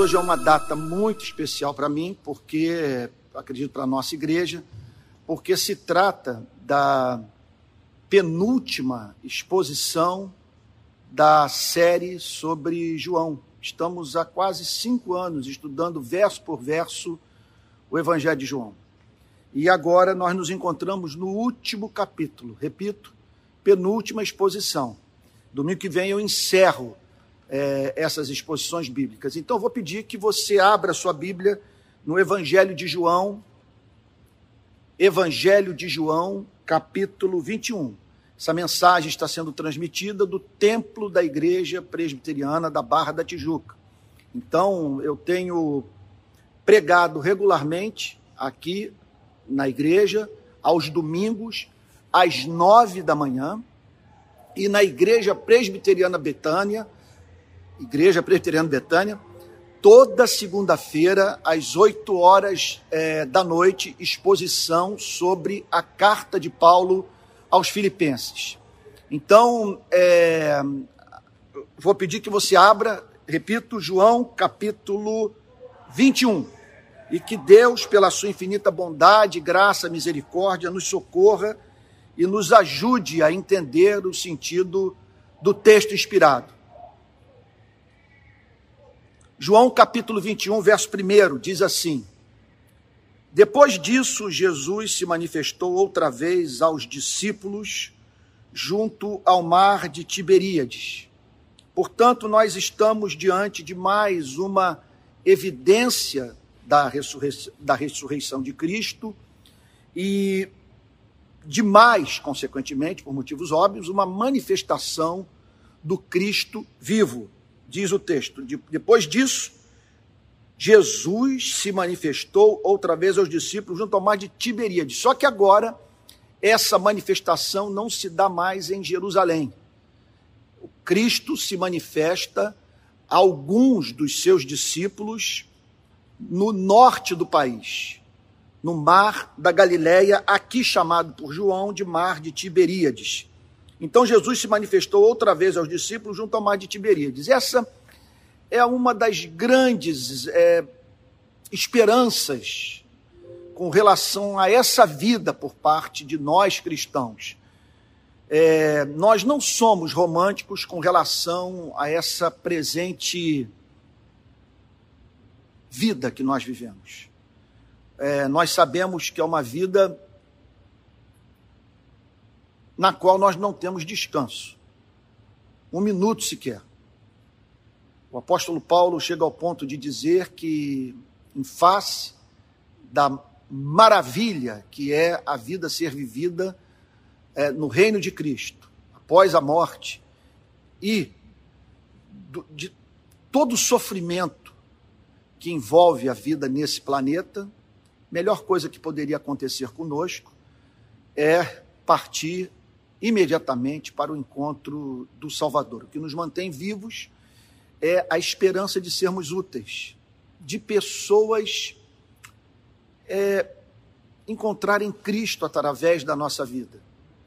hoje é uma data muito especial para mim, porque, acredito, para a nossa igreja, porque se trata da penúltima exposição da série sobre João. Estamos há quase cinco anos estudando verso por verso o Evangelho de João. E agora nós nos encontramos no último capítulo, repito, penúltima exposição. Domingo que vem eu encerro é, essas exposições bíblicas. Então vou pedir que você abra sua Bíblia no Evangelho de João, Evangelho de João, capítulo 21. Essa mensagem está sendo transmitida do templo da Igreja Presbiteriana da Barra da Tijuca. Então, eu tenho pregado regularmente aqui na igreja, aos domingos, às nove da manhã, e na Igreja Presbiteriana Betânia, Igreja Presbiteriana Betânia, toda segunda-feira, às 8 horas é, da noite, exposição sobre a carta de Paulo aos Filipenses. Então, é, vou pedir que você abra, repito, João capítulo 21. E que Deus, pela sua infinita bondade, graça, misericórdia, nos socorra e nos ajude a entender o sentido do texto inspirado. João capítulo 21, verso 1 diz assim: Depois disso, Jesus se manifestou outra vez aos discípulos junto ao mar de Tiberíades. Portanto, nós estamos diante de mais uma evidência da, ressurreição, da ressurreição de Cristo e de mais, consequentemente, por motivos óbvios, uma manifestação do Cristo vivo diz o texto. Depois disso, Jesus se manifestou outra vez aos discípulos junto ao mar de Tiberíades. Só que agora, essa manifestação não se dá mais em Jerusalém. O Cristo se manifesta a alguns dos seus discípulos no norte do país, no mar da Galileia, aqui chamado por João de mar de Tiberíades. Então Jesus se manifestou outra vez aos discípulos junto ao mar de Tiberíades. Essa é uma das grandes é, esperanças com relação a essa vida por parte de nós cristãos. É, nós não somos românticos com relação a essa presente vida que nós vivemos. É, nós sabemos que é uma vida na qual nós não temos descanso. Um minuto sequer. O apóstolo Paulo chega ao ponto de dizer que, em face da maravilha que é a vida ser vivida é, no reino de Cristo, após a morte, e do, de todo o sofrimento que envolve a vida nesse planeta, melhor coisa que poderia acontecer conosco é partir imediatamente para o encontro do Salvador. O que nos mantém vivos é a esperança de sermos úteis, de pessoas é, encontrarem Cristo através da nossa vida,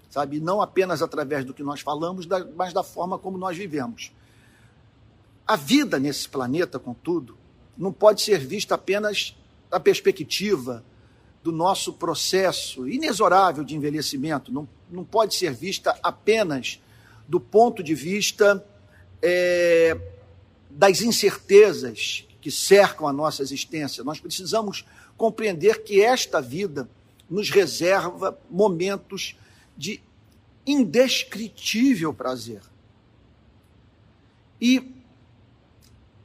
sabe? Não apenas através do que nós falamos, mas da forma como nós vivemos. A vida nesse planeta, contudo, não pode ser vista apenas da perspectiva do nosso processo inexorável de envelhecimento, não, não pode ser vista apenas do ponto de vista é, das incertezas que cercam a nossa existência. Nós precisamos compreender que esta vida nos reserva momentos de indescritível prazer. E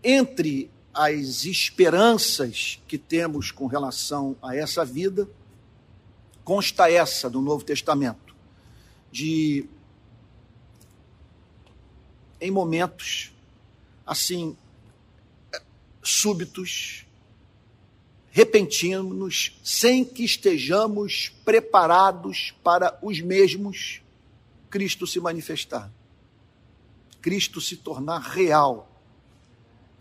entre as esperanças que temos com relação a essa vida, consta essa do Novo Testamento, de em momentos assim súbitos, repentinos, sem que estejamos preparados para os mesmos Cristo se manifestar. Cristo se tornar real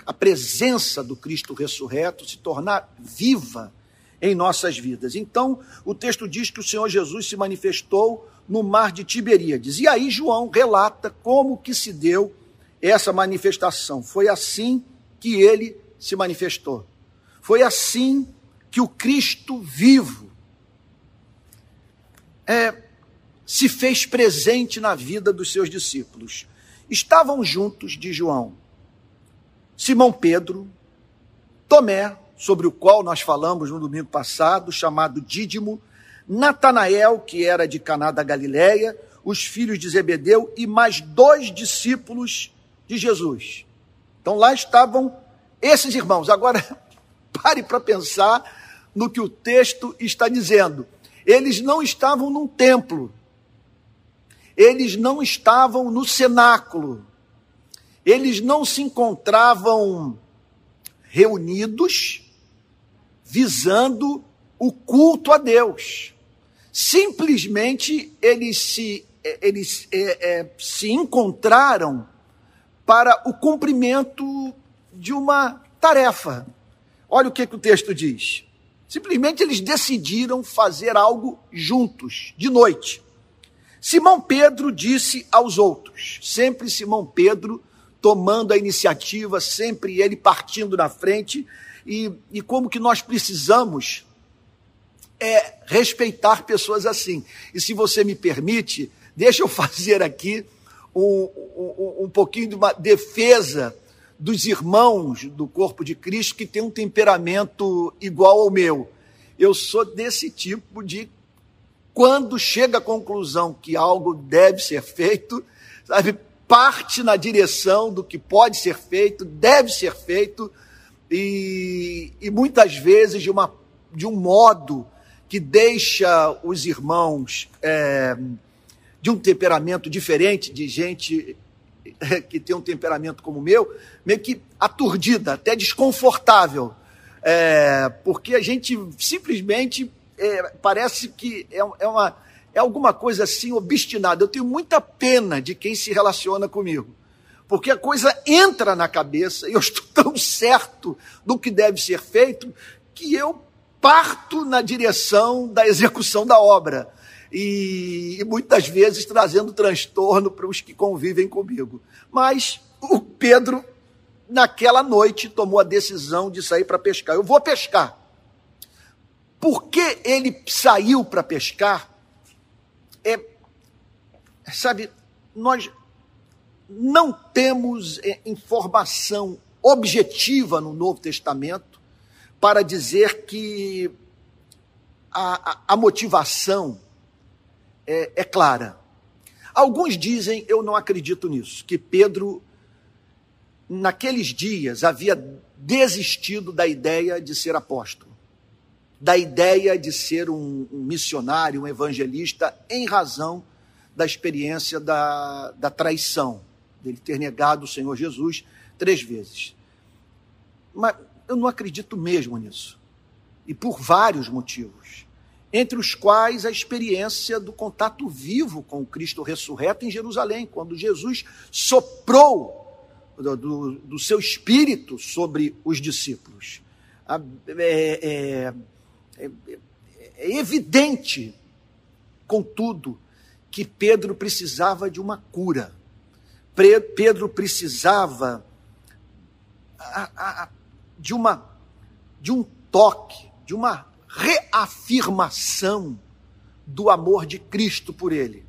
a presença do Cristo ressurreto se tornar viva em nossas vidas. Então, o texto diz que o Senhor Jesus se manifestou no mar de Tiberíades. E aí João relata como que se deu essa manifestação. Foi assim que ele se manifestou. Foi assim que o Cristo vivo é, se fez presente na vida dos seus discípulos. Estavam juntos de João, Simão Pedro, Tomé, sobre o qual nós falamos no domingo passado, chamado Dídimo, Natanael, que era de Caná da Galileia, os filhos de Zebedeu e mais dois discípulos de Jesus. Então lá estavam esses irmãos. Agora, pare para pensar no que o texto está dizendo. Eles não estavam num templo, eles não estavam no cenáculo, eles não se encontravam reunidos visando o culto a Deus. Simplesmente eles se, eles, é, é, se encontraram para o cumprimento de uma tarefa. Olha o que, que o texto diz. Simplesmente eles decidiram fazer algo juntos, de noite. Simão Pedro disse aos outros, sempre Simão Pedro tomando a iniciativa, sempre ele partindo na frente, e, e como que nós precisamos é respeitar pessoas assim. E se você me permite, deixa eu fazer aqui um, um, um pouquinho de uma defesa dos irmãos do corpo de Cristo que tem um temperamento igual ao meu. Eu sou desse tipo de quando chega à conclusão que algo deve ser feito, sabe, parte na direção do que pode ser feito, deve ser feito, e, e muitas vezes de, uma, de um modo que deixa os irmãos é, de um temperamento diferente, de gente é, que tem um temperamento como o meu, meio que aturdida, até desconfortável, é, porque a gente simplesmente é, parece que é, é, uma, é alguma coisa assim obstinada. Eu tenho muita pena de quem se relaciona comigo, porque a coisa entra na cabeça e eu estou tão certo do que deve ser feito que eu parto na direção da execução da obra. E, e muitas vezes trazendo transtorno para os que convivem comigo. Mas o Pedro, naquela noite, tomou a decisão de sair para pescar. Eu vou pescar. Por que ele saiu para pescar? É, sabe, nós não temos é, informação objetiva no Novo Testamento para dizer que a, a, a motivação é, é clara. Alguns dizem, eu não acredito nisso, que Pedro, naqueles dias, havia desistido da ideia de ser apóstolo, da ideia de ser um, um missionário, um evangelista, em razão da experiência da, da traição, dele ter negado o Senhor Jesus três vezes. Mas eu não acredito mesmo nisso. E por vários motivos. Entre os quais a experiência do contato vivo com o Cristo ressurreto em Jerusalém, quando Jesus soprou do, do, seu espírito sobre os discípulos. É, é, é, é evidente, contudo, que Pedro precisava de uma cura. Pedro precisava a, a, de uma de um toque, de uma reafirmação do amor de Cristo por ele.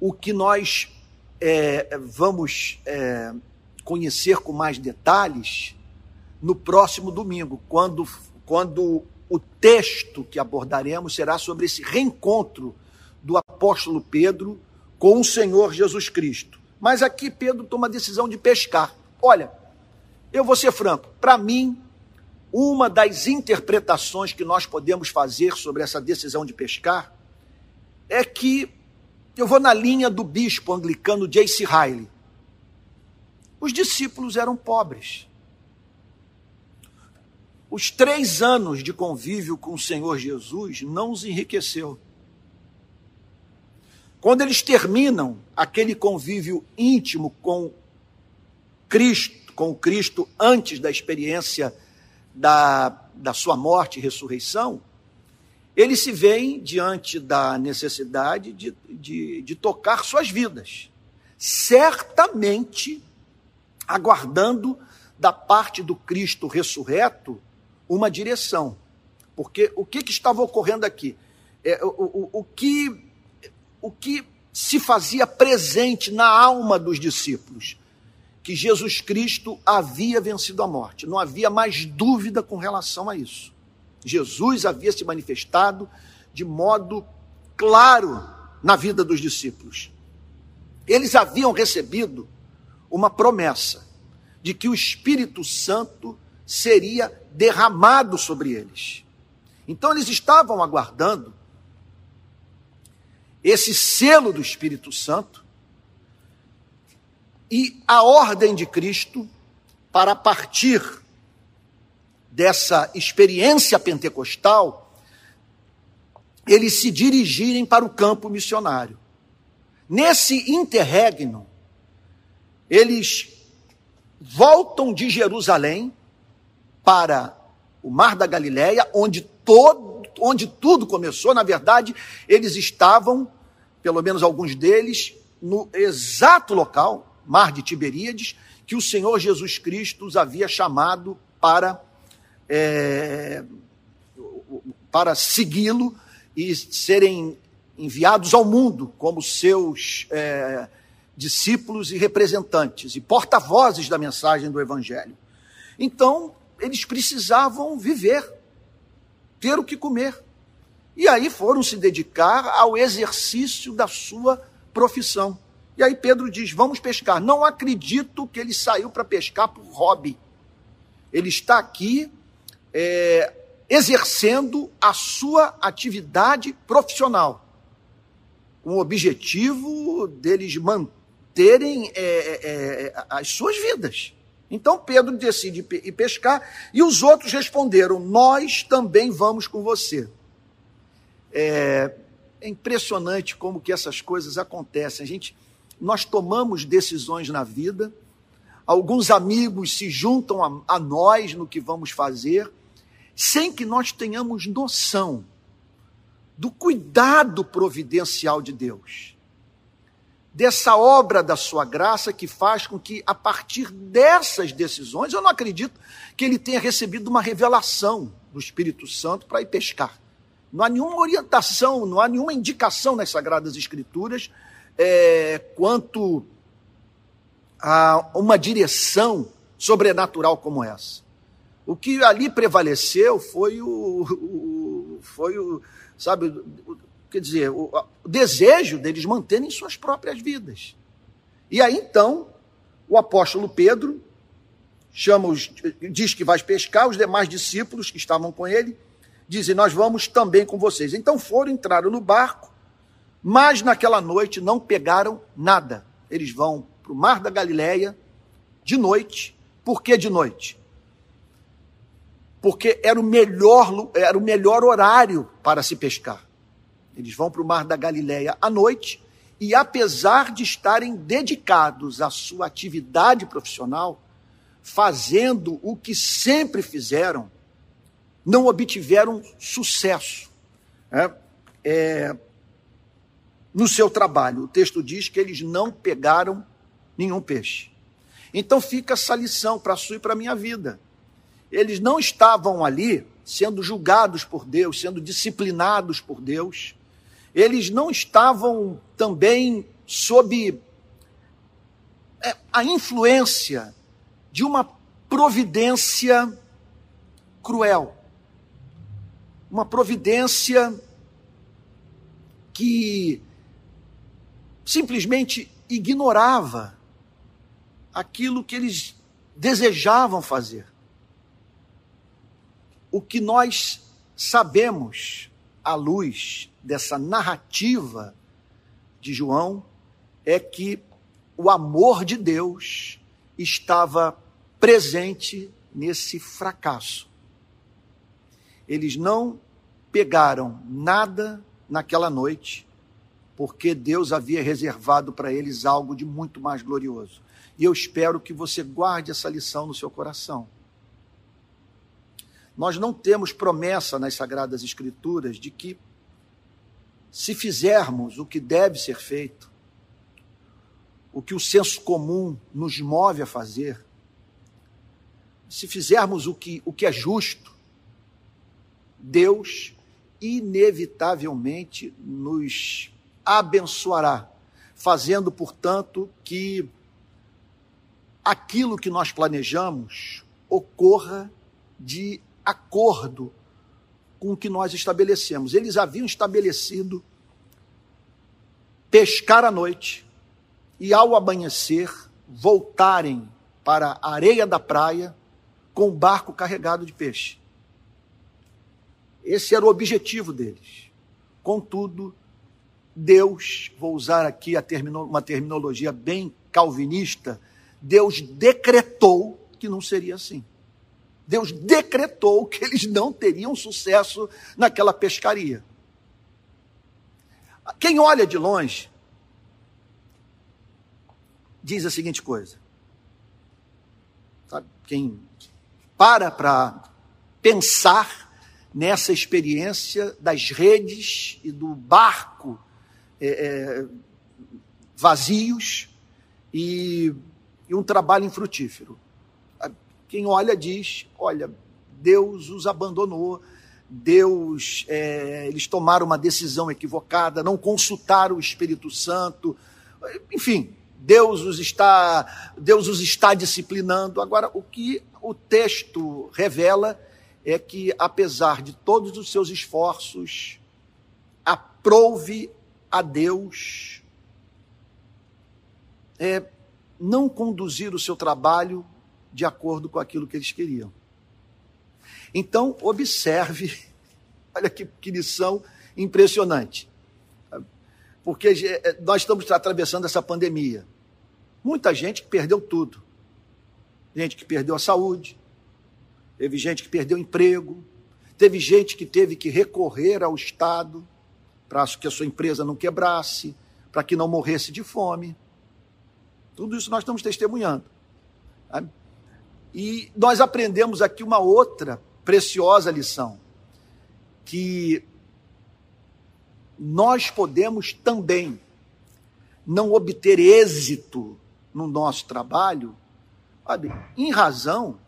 O que nós é, vamos é, conhecer com mais detalhes no próximo domingo, quando, quando o texto que abordaremos será sobre esse reencontro do apóstolo Pedro com o Senhor Jesus Cristo. Mas aqui Pedro toma a decisão de pescar. Olha, eu vou ser franco, para mim, uma das interpretações que nós podemos fazer sobre essa decisão de pescar é que eu vou na linha do bispo anglicano J.C. Riley. Os discípulos eram pobres. Os três anos de convívio com o Senhor Jesus não os enriqueceu. Quando eles terminam aquele convívio íntimo com Cristo, com Cristo antes da experiência da, da sua morte e ressurreição, eles se veem diante da necessidade de, de, de tocar suas vidas, certamente aguardando da parte do Cristo ressurreto uma direção. Porque o que, que estava ocorrendo aqui? É, o, o, o, que, o que se fazia presente na alma dos discípulos? Que Jesus Cristo havia vencido a morte. Não havia mais dúvida com relação a isso. Jesus havia se manifestado de modo claro na vida dos discípulos. Eles haviam recebido uma promessa de que o Espírito Santo seria derramado sobre eles. Então eles estavam aguardando esse selo do Espírito Santo e a ordem de Cristo para partir dessa experiência pentecostal eles se dirigirem para o campo missionário. Nesse interregno, eles voltam de Jerusalém para o Mar da Galileia, onde todo, onde tudo começou. Na verdade, eles estavam, pelo menos alguns deles, no exato local, Mar de Tiberíades, que o Senhor Jesus Cristo os havia chamado para, é, para segui-lo e serem enviados ao mundo como seus é, discípulos e representantes e porta-vozes da mensagem do Evangelho. Então, eles precisavam viver, ter o que comer. E aí foram se dedicar ao exercício da sua profissão. E aí Pedro diz: Vamos pescar. Não acredito que ele saiu para pescar por hobby. Ele está aqui é, exercendo a sua atividade profissional, com o objetivo deles manterem é, é, é as suas vidas. Então Pedro decide ir pescar e os outros responderam: Nós também vamos com você. É, é impressionante como que essas coisas acontecem. A gente, nós tomamos decisões na vida, alguns amigos se juntam a, a nós no que vamos fazer, sem que nós tenhamos noção do cuidado providencial de Deus dessa obra da sua graça que faz com que, a partir dessas decisões, eu não acredito que ele tenha recebido uma revelação do Espírito Santo para ir pescar. Não há nenhuma orientação, não há nenhuma indicação nas Sagradas Escrituras é, quanto a uma direção sobrenatural como essa. O que ali prevaleceu foi o, o foi o, sabe, quer dizer, o, o desejo deles manterem suas próprias vidas. E aí então, o apóstolo Pedro chama os, diz que vai pescar, os demais discípulos que estavam com ele dizem: Nós vamos também com vocês. Então foram, entraram no barco, mas naquela noite não pegaram nada. Eles vão para o mar da Galileia de noite. Por que de noite? Porque era o melhor, era o melhor horário para se pescar. Eles vão para o Mar da Galileia à noite e, apesar de estarem dedicados à sua atividade profissional, fazendo o que sempre fizeram, não obtiveram sucesso é, é, no seu trabalho. O texto diz que eles não pegaram nenhum peixe. Então fica essa lição para a sua e para a minha vida. Eles não estavam ali sendo julgados por Deus, sendo disciplinados por Deus, eles não estavam também sob é, a influência de uma providência cruel, uma providência que simplesmente ignorava aquilo que eles desejavam fazer. O que nós sabemos à luz dessa narrativa de João é que o amor de Deus estava presente nesse fracasso. Eles não pegaram nada naquela noite, porque Deus havia reservado para eles algo de muito mais glorioso. E eu espero que você guarde essa lição no seu coração. Nós não temos promessa nas Sagradas Escrituras de que se fizermos o que deve ser feito, o que o senso comum nos move a fazer, se fizermos o que, o que é justo, Deus inevitavelmente nos abençoará, fazendo, portanto, que aquilo que nós planejamos ocorra de acordo com o que nós estabelecemos. Eles haviam estabelecido pescar à noite e, ao amanhecer, voltarem para a areia da praia com o barco carregado de peixe. Esse era o objetivo deles. Contudo, Deus, vou usar aqui termino, uma terminologia bem calvinista, Deus decretou que não seria assim. Deus decretou que eles não teriam sucesso naquela pescaria. Quem olha de longe diz a seguinte coisa: sabe? quem para para pensar nessa experiência das redes e do barco é, é, vazios e, e um trabalho infrutífero. Quem olha diz: olha, Deus os abandonou, Deus, é, eles tomaram uma decisão equivocada, não consultaram o Espírito Santo, enfim, Deus os está, Deus os está disciplinando. Agora, o que o texto revela é que, apesar de todos os seus esforços, aprove a Deus é, não conduzir o seu trabalho de acordo com aquilo que eles queriam. Então, observe, olha que, que lição impressionante. Porque é, nós estamos atravessando essa pandemia. Muita gente perdeu tudo. Gente que perdeu a saúde, teve gente que perdeu emprego, teve gente que teve que recorrer ao Estado para que a sua empresa não quebrasse, para que não morresse de fome. Tudo isso nós estamos testemunhando. Sabe? E nós aprendemos aqui uma outra preciosa lição, que nós podemos também não obter êxito no nosso trabalho, sabe, em razão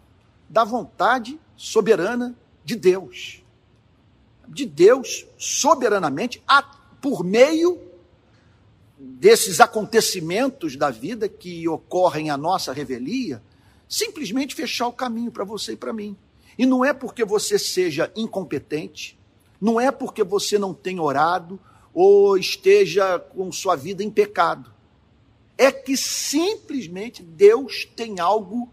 da vontade soberana de Deus. De Deus, soberanamente, por meio desses acontecimentos da vida que ocorrem à nossa revelia, simplesmente fechar o caminho para você e para mim. E não é porque você seja incompetente, não é porque você não tenha orado ou esteja com sua vida em pecado. É que simplesmente Deus tem algo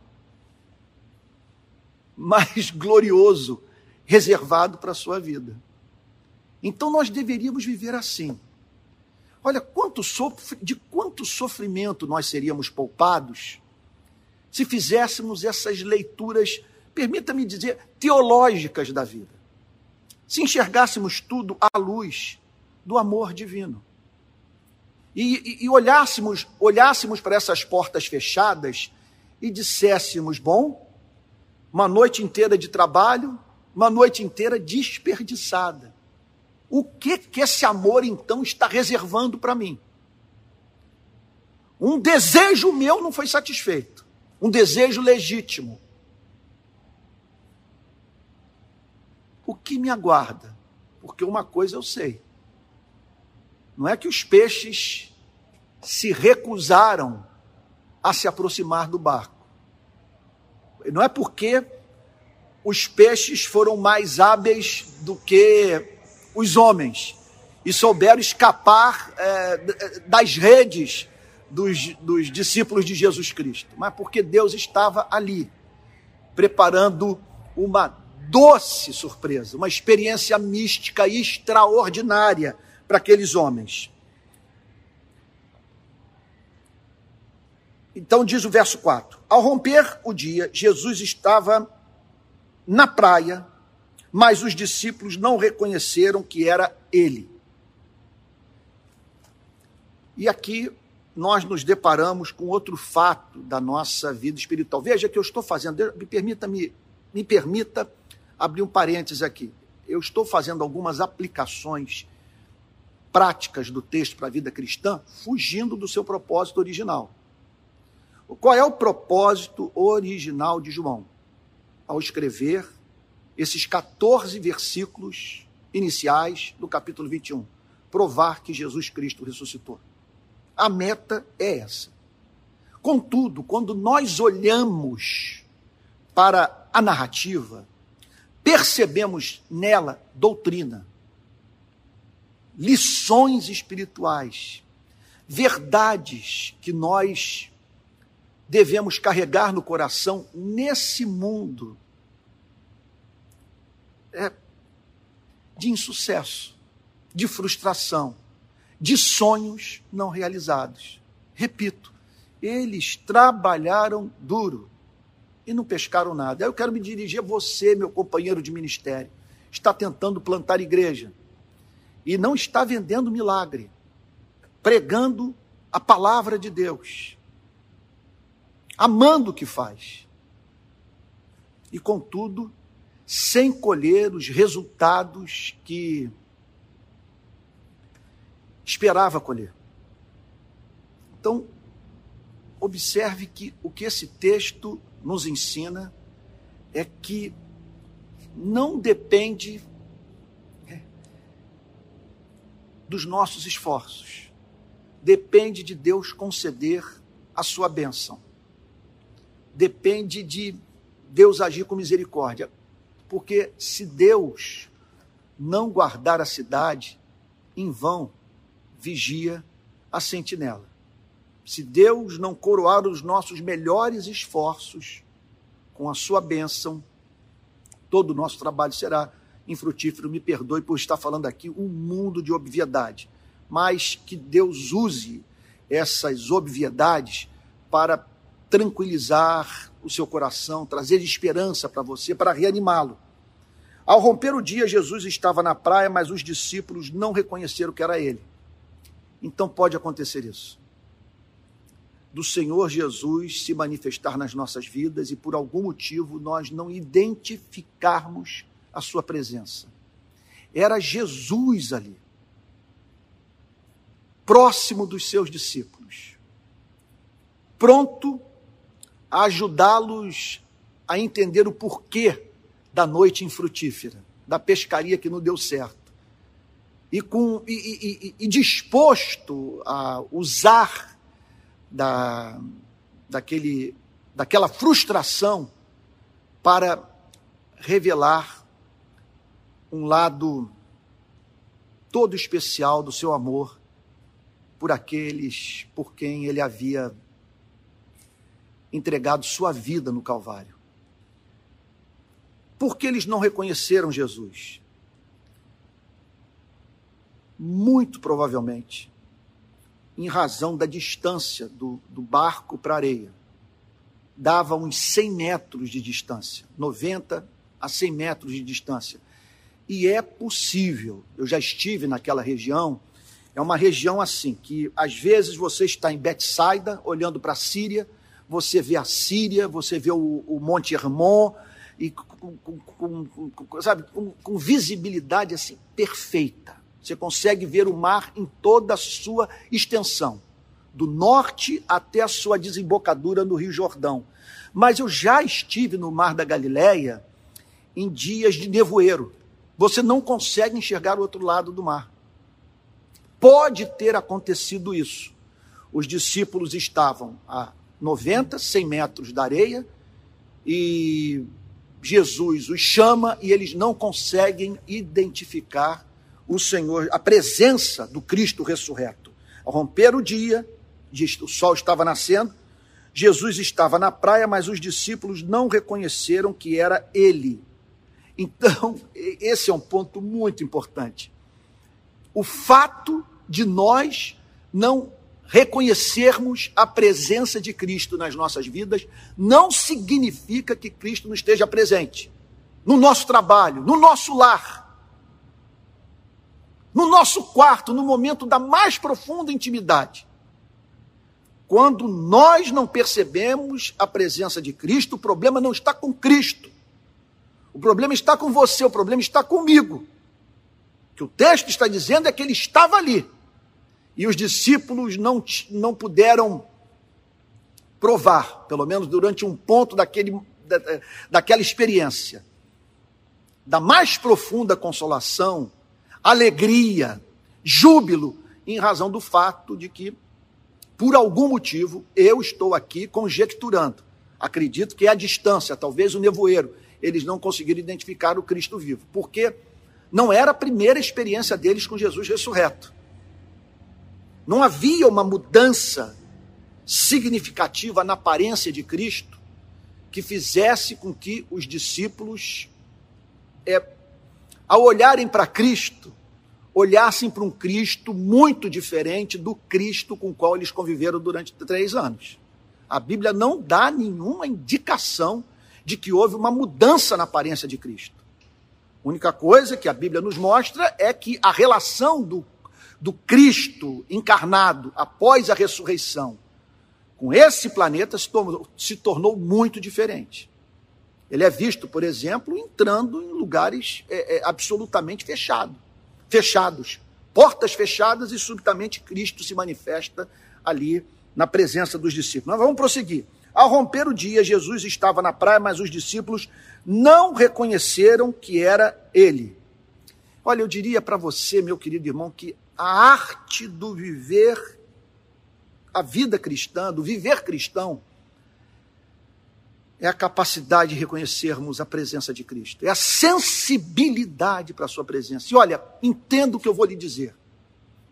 mais glorioso reservado para a sua vida. Então nós deveríamos viver assim. Olha, quanto de quanto sofrimento nós seríamos poupados se fizéssemos essas leituras, permita-me dizer, teológicas da vida. Se enxergássemos tudo à luz do amor divino. E, e, e olhássemos, olhássemos para essas portas fechadas e disséssemos: bom, uma noite inteira de trabalho, uma noite inteira desperdiçada. O que que esse amor então está reservando para mim? Um desejo meu não foi satisfeito, um desejo legítimo. O que me aguarda? Porque uma coisa eu sei. Não é que os peixes se recusaram a se aproximar do barco. Não é porque os peixes foram mais hábeis do que os homens e souberam escapar é, das redes dos, dos discípulos de Jesus Cristo, mas porque Deus estava ali, preparando uma doce surpresa, uma experiência mística extraordinária para aqueles homens. Então diz o verso 4: Ao romper o dia, Jesus estava na praia, mas os discípulos não reconheceram que era ele. E aqui nós nos deparamos com outro fato da nossa vida espiritual. Veja que eu estou fazendo, me permita me, me permita abrir um parênteses aqui. Eu estou fazendo algumas aplicações práticas do texto para a vida cristã, fugindo do seu propósito original. Qual é o propósito original de João? Ao escrever esses 14 versículos iniciais do capítulo 21. Provar que Jesus Cristo ressuscitou. A meta é essa. Contudo, quando nós olhamos para a narrativa, percebemos nela doutrina, lições espirituais, verdades que nós devemos carregar no coração nesse mundo é, de insucesso, de frustração, de sonhos não realizados. Repito, eles trabalharam duro e não pescaram nada. Eu quero me dirigir a você, meu companheiro de ministério. Está tentando plantar igreja e não está vendendo milagre, pregando a palavra de Deus, amando o que faz. E contudo, sem colher os resultados que esperava colher. Então, observe que o que esse texto nos ensina é que não depende é, dos nossos esforços, depende de Deus conceder a sua bênção, depende de Deus agir com misericórdia. Porque se Deus não guardar a cidade, em vão vigia a sentinela. Se Deus não coroar os nossos melhores esforços com a sua bênção, todo o nosso trabalho será infrutífero. Me perdoe por estar falando aqui um mundo de obviedade, mas que Deus use essas obviedades para tranquilizar o seu coração, trazer esperança para você, para reanimá-lo. Ao romper o dia, Jesus estava na praia, mas os discípulos não reconheceram que era ele. Então pode acontecer isso. Do Senhor Jesus se manifestar nas nossas vidas e por algum motivo nós não identificarmos a sua presença. Era Jesus ali, próximo dos seus discípulos, pronto a ajudá-los a entender o porquê da noite infrutífera, da pescaria que não deu certo. E, com, e, e, e disposto a usar da, daquele, daquela frustração para revelar um lado todo especial do seu amor por aqueles por quem ele havia entregado sua vida no Calvário. Por que eles não reconheceram Jesus? Muito provavelmente, em razão da distância do, do barco para a areia. Dava uns 100 metros de distância, 90 a 100 metros de distância. E é possível, eu já estive naquela região, é uma região assim, que às vezes você está em Betsaida, olhando para a Síria, você vê a Síria, você vê o, o Monte Hermon, e com, com, com, sabe, com, visibilidade assim perfeita. Você consegue ver o mar em toda a sua extensão, do norte até a sua desembocadura no Rio Jordão. Mas eu já estive no Mar da Galileia em dias de nevoeiro. Você não consegue enxergar o outro lado do mar. Pode ter acontecido isso. Os discípulos estavam a 90, 100 metros da areia e Jesus os chama e eles não conseguem identificar o Senhor, a presença do Cristo ressurreto. Ao romper o dia, o sol estava nascendo, Jesus estava na praia, mas os discípulos não reconheceram que era ele. Então, esse é um ponto muito importante. O fato de nós não reconhecermos a presença de Cristo nas nossas vidas não significa que Cristo não esteja presente no nosso trabalho, no nosso lar, no nosso quarto, no momento da mais profunda intimidade. Quando nós não percebemos a presença de Cristo, o problema não está com Cristo. O problema está com você, o problema está comigo. O que o texto está dizendo é que ele estava ali e os discípulos não, não puderam provar, pelo menos durante um ponto daquele, da, daquela experiência, da mais profunda consolação, alegria, júbilo, em razão do fato de que, por algum motivo, eu estou aqui conjecturando. Acredito que é a distância, talvez o nevoeiro, eles não conseguiram identificar o Cristo vivo. Porque não era a primeira experiência deles com Jesus ressurreto. Não havia uma mudança significativa na aparência de Cristo que fizesse com que os discípulos, é, ao olharem para Cristo, olhassem para um Cristo muito diferente do Cristo com o qual eles conviveram durante três anos. A Bíblia não dá nenhuma indicação de que houve uma mudança na aparência de Cristo. A única coisa que a Bíblia nos mostra é que a relação do, do Cristo encarnado após a ressurreição com esse planeta se tornou, se tornou muito diferente. Ele é visto, por exemplo, entrando em lugares é, é, absolutamente fechado, fechados, portas fechadas e subitamente Cristo se manifesta ali na presença dos discípulos. Nós vamos prosseguir. Ao romper o dia, Jesus estava na praia, mas os discípulos não reconheceram que era ele. Olha, eu diria para você, meu querido irmão, que a arte do viver a vida cristã, do viver cristão, é a capacidade de reconhecermos a presença de Cristo, é a sensibilidade para a sua presença. E olha, entenda o que eu vou lhe dizer.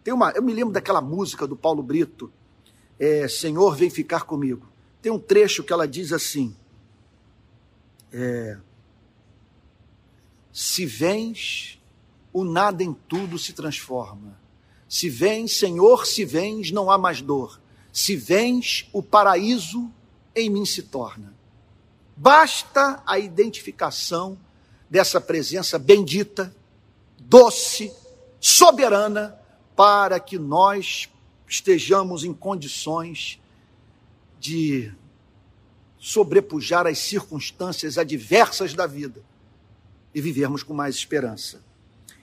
Tem uma, eu me lembro daquela música do Paulo Brito, é, Senhor, vem ficar comigo. Tem um trecho que ela diz assim: é, Se vens, o nada em tudo se transforma. Se vens, Senhor, se vens, não há mais dor. Se vens, o paraíso em mim se torna. Basta a identificação dessa presença bendita, doce, soberana, para que nós estejamos em condições de sobrepujar as circunstâncias adversas da vida e vivermos com mais esperança.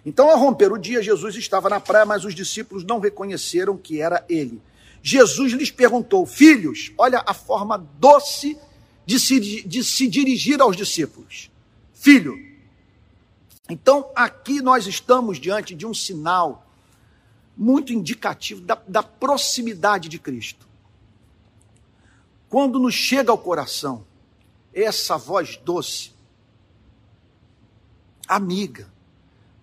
Então, ao romper o dia, Jesus estava na praia, mas os discípulos não reconheceram que era ele. Jesus lhes perguntou: Filhos, olha a forma doce de se, de se dirigir aos discípulos. Filho. Então, aqui nós estamos diante de um sinal muito indicativo da, da proximidade de Cristo. Quando nos chega ao coração essa voz doce, amiga,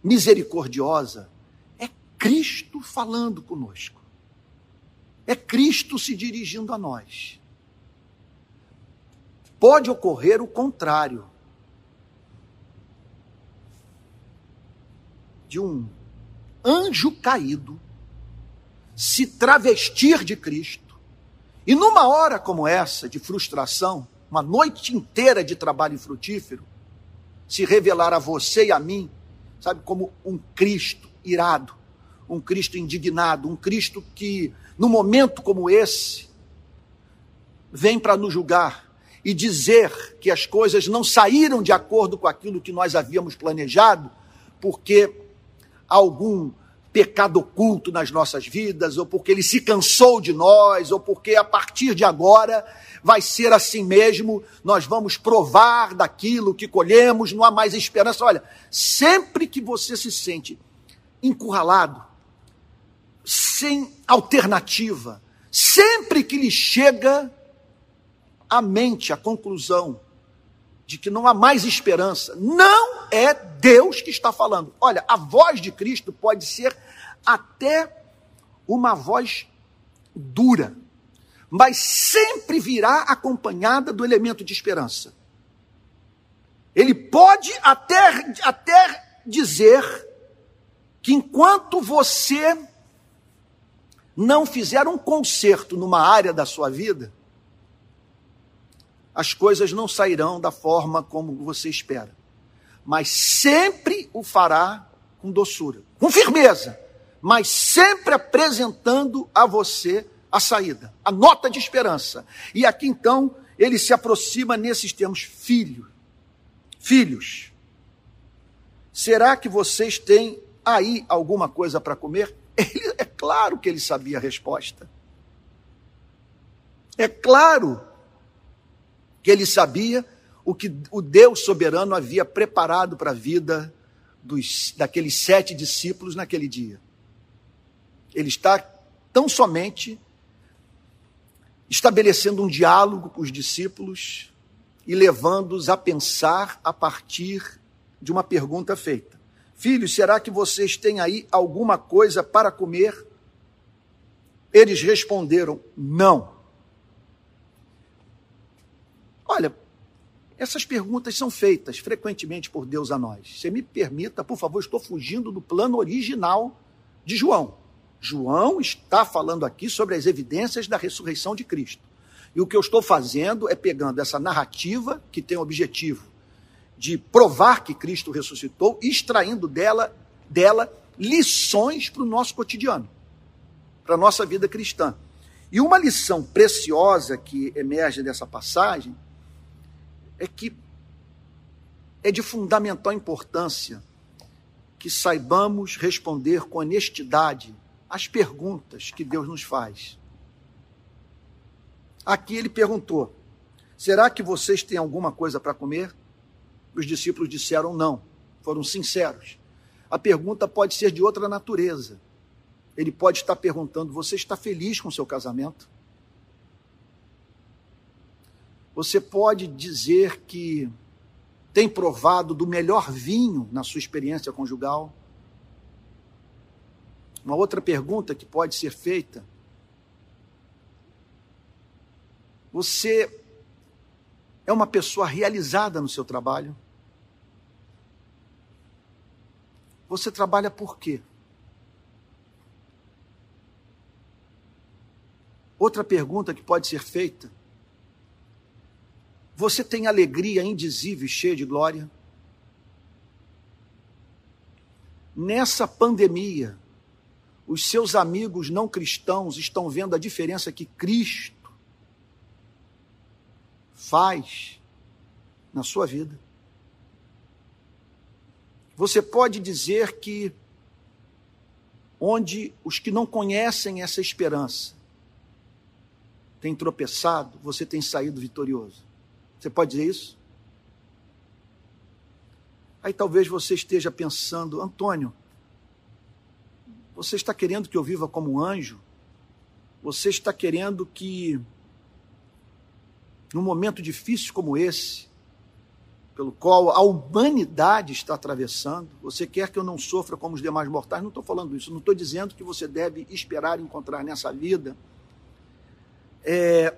misericordiosa, é Cristo falando conosco. É Cristo se dirigindo a nós. Pode ocorrer o contrário. De um anjo caído se travestir de Cristo e numa hora como essa de frustração, uma noite inteira de trabalho frutífero, se revelar a você e a mim, sabe, como um Cristo irado, um Cristo indignado, um Cristo que num momento como esse, vem para nos julgar e dizer que as coisas não saíram de acordo com aquilo que nós havíamos planejado, porque algum pecado oculto nas nossas vidas, ou porque ele se cansou de nós, ou porque a partir de agora vai ser assim mesmo, nós vamos provar daquilo que colhemos, não há mais esperança. Olha, sempre que você se sente encurralado, sem alternativa. Sempre que lhe chega à mente a conclusão de que não há mais esperança, não é Deus que está falando. Olha, a voz de Cristo pode ser até uma voz dura, mas sempre virá acompanhada do elemento de esperança. Ele pode até, até dizer que enquanto você não fizer um conserto numa área da sua vida, as coisas não sairão da forma como você espera. Mas sempre o fará com doçura, com firmeza, mas sempre apresentando a você a saída, a nota de esperança. E aqui então ele se aproxima nesses termos: filho, filhos, será que vocês têm aí alguma coisa para comer? Ele, é claro que ele sabia a resposta. É claro que ele sabia o que o Deus soberano havia preparado para a vida dos, daqueles sete discípulos naquele dia. Ele está tão somente estabelecendo um diálogo com os discípulos e levando-os a pensar a partir de uma pergunta feita: Filhos, será que vocês têm aí alguma coisa para comer? Eles responderam: Não. Olha, essas perguntas são feitas frequentemente por Deus a nós. Você me permita, por favor, estou fugindo do plano original de João. João está falando aqui sobre as evidências da ressurreição de Cristo. E o que eu estou fazendo é pegando essa narrativa que tem o objetivo de provar que Cristo ressuscitou e extraindo dela, dela lições para o nosso cotidiano, para a nossa vida cristã. E uma lição preciosa que emerge dessa passagem é que é de fundamental importância que saibamos responder com honestidade às perguntas que Deus nos faz. Aqui ele perguntou: Será que vocês têm alguma coisa para comer? Os discípulos disseram não, foram sinceros. A pergunta pode ser de outra natureza. Ele pode estar perguntando: Você está feliz com seu casamento? Você pode dizer que tem provado do melhor vinho na sua experiência conjugal? Uma outra pergunta que pode ser feita: Você é uma pessoa realizada no seu trabalho? Você trabalha por quê? Outra pergunta que pode ser feita: você tem alegria indizível e cheia de glória? Nessa pandemia, os seus amigos não cristãos estão vendo a diferença que Cristo faz na sua vida. Você pode dizer que onde os que não conhecem essa esperança têm tropeçado, você tem saído vitorioso. Você pode dizer isso? Aí talvez você esteja pensando, Antônio, você está querendo que eu viva como um anjo? Você está querendo que, num momento difícil como esse, pelo qual a humanidade está atravessando, você quer que eu não sofra como os demais mortais? Não estou falando isso, não estou dizendo que você deve esperar encontrar nessa vida é,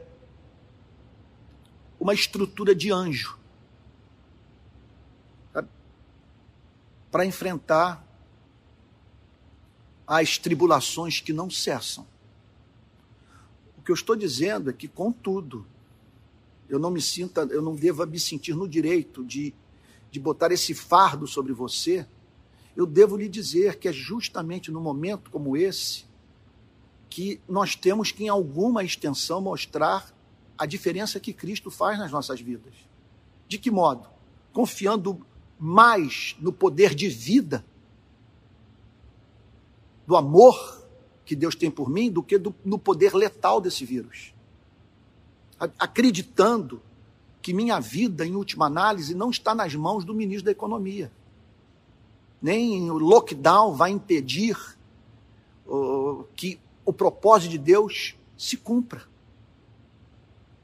uma estrutura de anjo para enfrentar as tribulações que não cessam. O que eu estou dizendo é que, contudo, eu não me sinta, eu não devo me sentir no direito de, de botar esse fardo sobre você. Eu devo lhe dizer que é justamente no momento como esse que nós temos que, em alguma extensão, mostrar a diferença que Cristo faz nas nossas vidas. De que modo? Confiando mais no poder de vida, do amor que Deus tem por mim, do que do, no poder letal desse vírus. Acreditando que minha vida, em última análise, não está nas mãos do ministro da Economia. Nem o lockdown vai impedir uh, que o propósito de Deus se cumpra.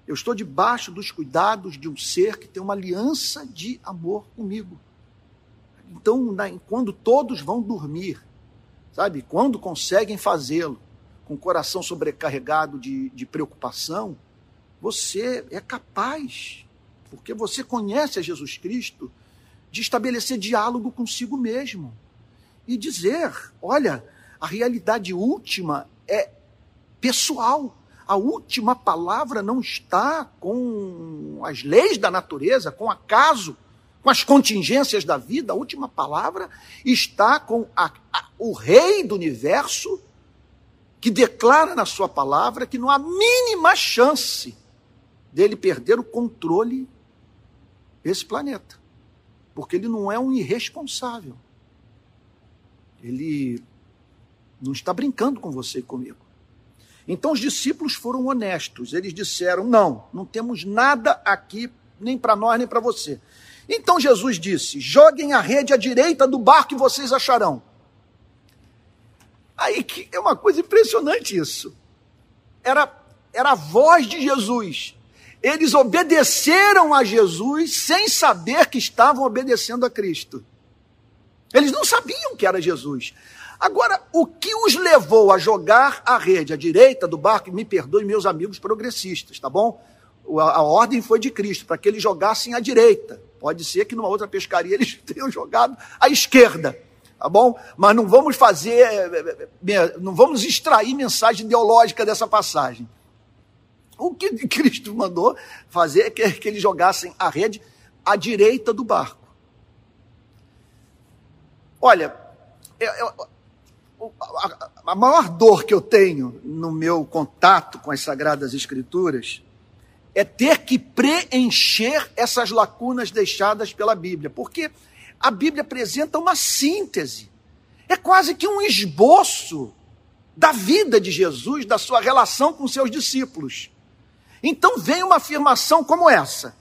Eu estou debaixo dos cuidados de um ser que tem uma aliança de amor comigo. Então, quando todos vão dormir, sabe, quando conseguem fazê-lo, com o coração sobrecarregado de, de preocupação, você é capaz, porque você conhece a Jesus Cristo, de estabelecer diálogo consigo mesmo e dizer: olha, a realidade última é pessoal a última palavra não está com as leis da natureza, com acaso, com as contingências da vida, a última palavra está com a, a, o Rei do universo, que declara na sua palavra que não há mínima chance dele perder o controle desse planeta, porque ele não é um irresponsável. Ele não está brincando com você e comigo. Então os discípulos foram honestos. Eles disseram: não, não temos nada aqui nem para nós, nem para você. Então Jesus disse: joguem a rede à direita do barco e vocês acharão. Aí que é uma coisa impressionante isso. Era, era a voz de Jesus. Eles obedeceram a Jesus sem saber que estavam obedecendo a Cristo. Eles não sabiam que era Jesus. Agora, o que os levou a jogar a rede à direita do barco, me perdoe meus amigos progressistas, tá bom? A, ordem foi de Cristo, para que eles jogassem à direita. Pode ser que numa outra pescaria eles tenham jogado à esquerda, tá bom? Mas não vamos fazer, eh, eh, eh, não vamos extrair mensagem ideológica dessa passagem. O que Cristo mandou fazer é que, eles jogassem a rede à direita do barco. Olha, eu, a maior dor que eu tenho no meu contato com as Sagradas Escrituras é ter que preencher essas lacunas deixadas pela Bíblia, porque a Bíblia apresenta uma síntese, é quase que um esboço da vida de Jesus, da sua relação com seus discípulos. Então vem uma afirmação como essa.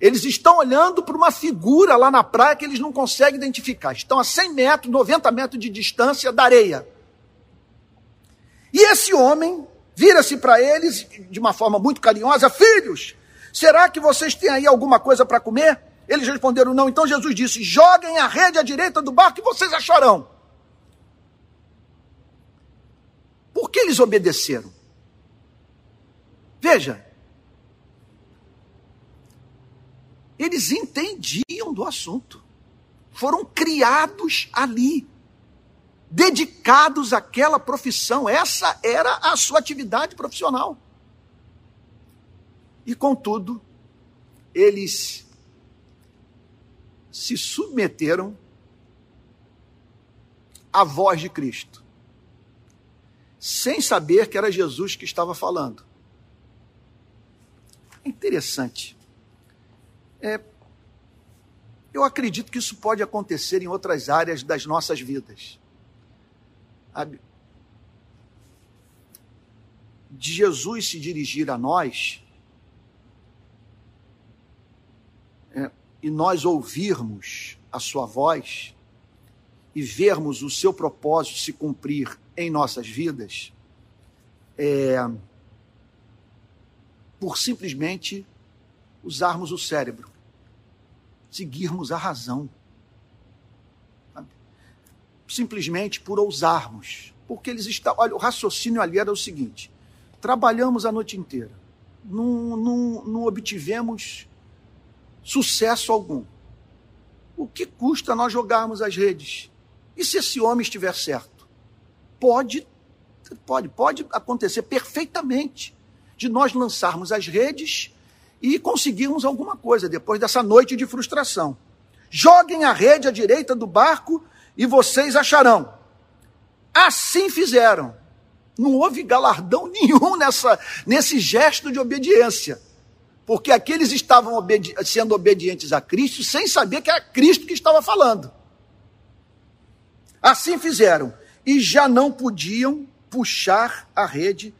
Eles estão olhando para uma figura lá na praia que eles não conseguem identificar. Estão a 100 metros, 90 metros de distância da areia. E esse homem vira-se para eles de uma forma muito carinhosa: Filhos, será que vocês têm aí alguma coisa para comer? Eles responderam: Não. Então Jesus disse: Joguem a rede à direita do barco e vocês acharão. Por que eles obedeceram? Veja, eles entendiam do assunto. Foram criados ali, dedicados àquela profissão. Essa era a sua atividade profissional. E contudo, eles se submeteram à voz de Cristo, sem saber que era Jesus que estava falando. É interessante. É, eu acredito que isso pode acontecer em outras áreas das nossas vidas. De Jesus se dirigir a nós é, e nós ouvirmos a sua voz e vermos o seu propósito se cumprir em nossas vidas, é, por simplesmente usarmos o cérebro, seguirmos a razão. Simplesmente por ousarmos. Porque eles estão. Olha, o raciocínio ali era o seguinte: trabalhamos a noite inteira, não, não, não obtivemos sucesso algum. O que custa nós jogarmos as redes? E se esse homem estiver certo? Pode, pode, pode acontecer perfeitamente de nós lançarmos as redes e conseguirmos alguma coisa depois dessa noite de frustração. Joguem a rede à direita do barco e vocês acharão. Assim fizeram. Não houve galardão nenhum nessa, nesse gesto de obediência. Porque aqueles estavam obedi sendo obedientes a Cristo sem saber que era Cristo que estava falando. Assim fizeram. E já não podiam puxar a rede,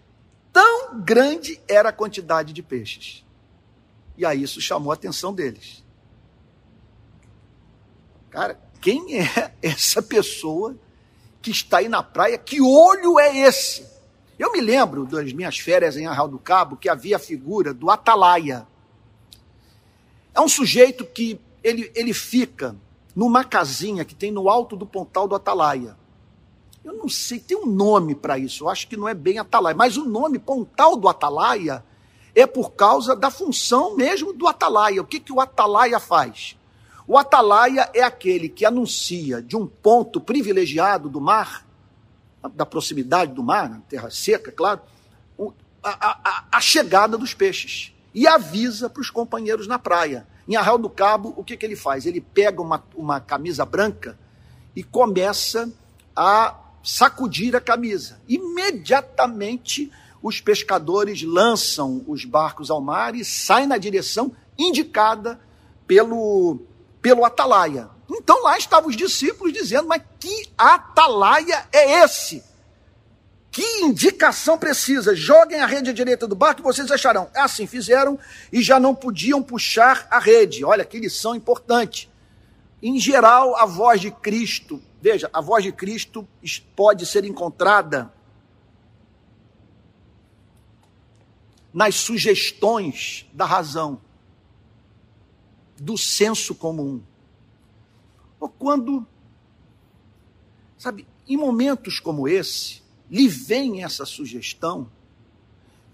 tão grande era a quantidade de peixes. E aí isso chamou a atenção deles. Cara, quem é essa pessoa que está aí na praia? Que olho é esse? Eu me lembro das minhas férias em Arraial do Cabo que havia a figura do Atalaia. É um sujeito que ele, ele fica numa casinha que tem no alto do pontal do Atalaia. Eu não sei, tem um nome para isso, eu acho que não é bem Atalaia, mas o nome Pontal do Atalaia é por causa da função mesmo do atalaia. O que, que o atalaia faz? O atalaia é aquele que anuncia de um ponto privilegiado do mar, da proximidade do mar, na terra seca, claro, a, a, a chegada dos peixes. E avisa para os companheiros na praia. Em Arraial do Cabo, o que, que ele faz? Ele pega uma, uma camisa branca e começa a sacudir a camisa. Imediatamente os pescadores lançam os barcos ao mar e saem na direção indicada pelo, pelo atalaia. Então lá estavam os discípulos dizendo: Mas que atalaia é esse? Que indicação precisa? Joguem a rede à direita do barco e vocês acharão. Assim fizeram e já não podiam puxar a rede. Olha que lição importante. Em geral, a voz de Cristo, veja, a voz de Cristo pode ser encontrada nas sugestões da razão, do senso comum. Ou quando, sabe, em momentos como esse, lhe vem essa sugestão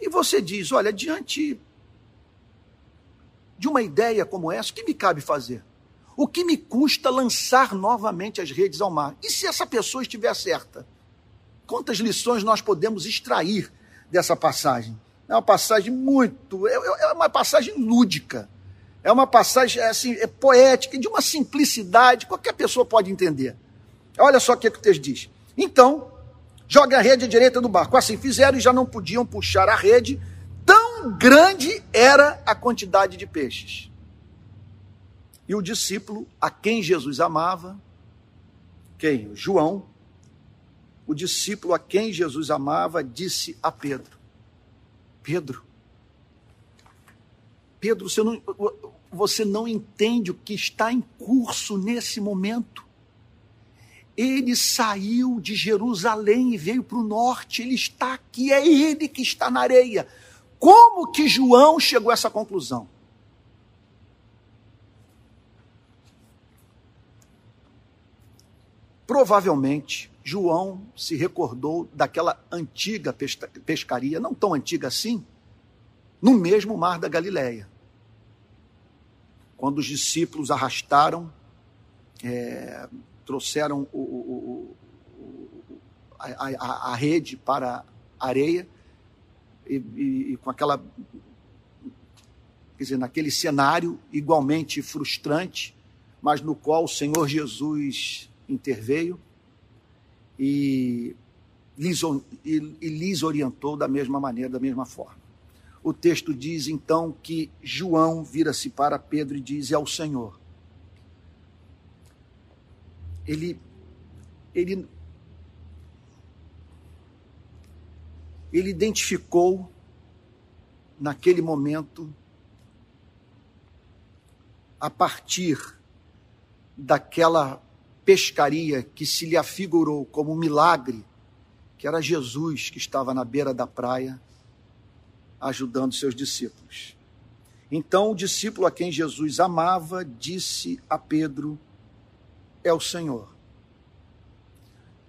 e você diz: olha, diante de uma ideia como essa, o que me cabe fazer? O que me custa lançar novamente as redes ao mar? E se essa pessoa estiver certa? Quantas lições nós podemos extrair dessa passagem? É uma passagem muito. É, é, é uma passagem lúdica. É uma passagem é assim, é poética, de uma simplicidade, qualquer pessoa pode entender. Olha só o que, que o texto diz. Então, joga a rede à direita do barco. Assim fizeram e já não podiam puxar a rede, tão grande era a quantidade de peixes. E o discípulo a quem Jesus amava, quem? João, o discípulo a quem Jesus amava, disse a Pedro: Pedro, Pedro, você não, você não entende o que está em curso nesse momento. Ele saiu de Jerusalém e veio para o norte, ele está aqui, é ele que está na areia. Como que João chegou a essa conclusão? Provavelmente, João se recordou daquela antiga pescaria, não tão antiga assim, no mesmo mar da Galileia. Quando os discípulos arrastaram, é, trouxeram o, o, o, a, a, a, rede para a areia, e, e, e com aquela. Quer dizer, naquele cenário igualmente frustrante, mas no qual o Senhor Jesus interveio e lhes, e, e lhes orientou da mesma maneira, da mesma forma. O texto diz então que João vira-se para Pedro e diz: É o Senhor. Ele, ele, ele identificou naquele momento, a partir daquela pescaria que se lhe afigurou como um milagre, que era Jesus que estava na beira da praia ajudando seus discípulos. Então o discípulo a quem Jesus amava disse a Pedro: É o Senhor.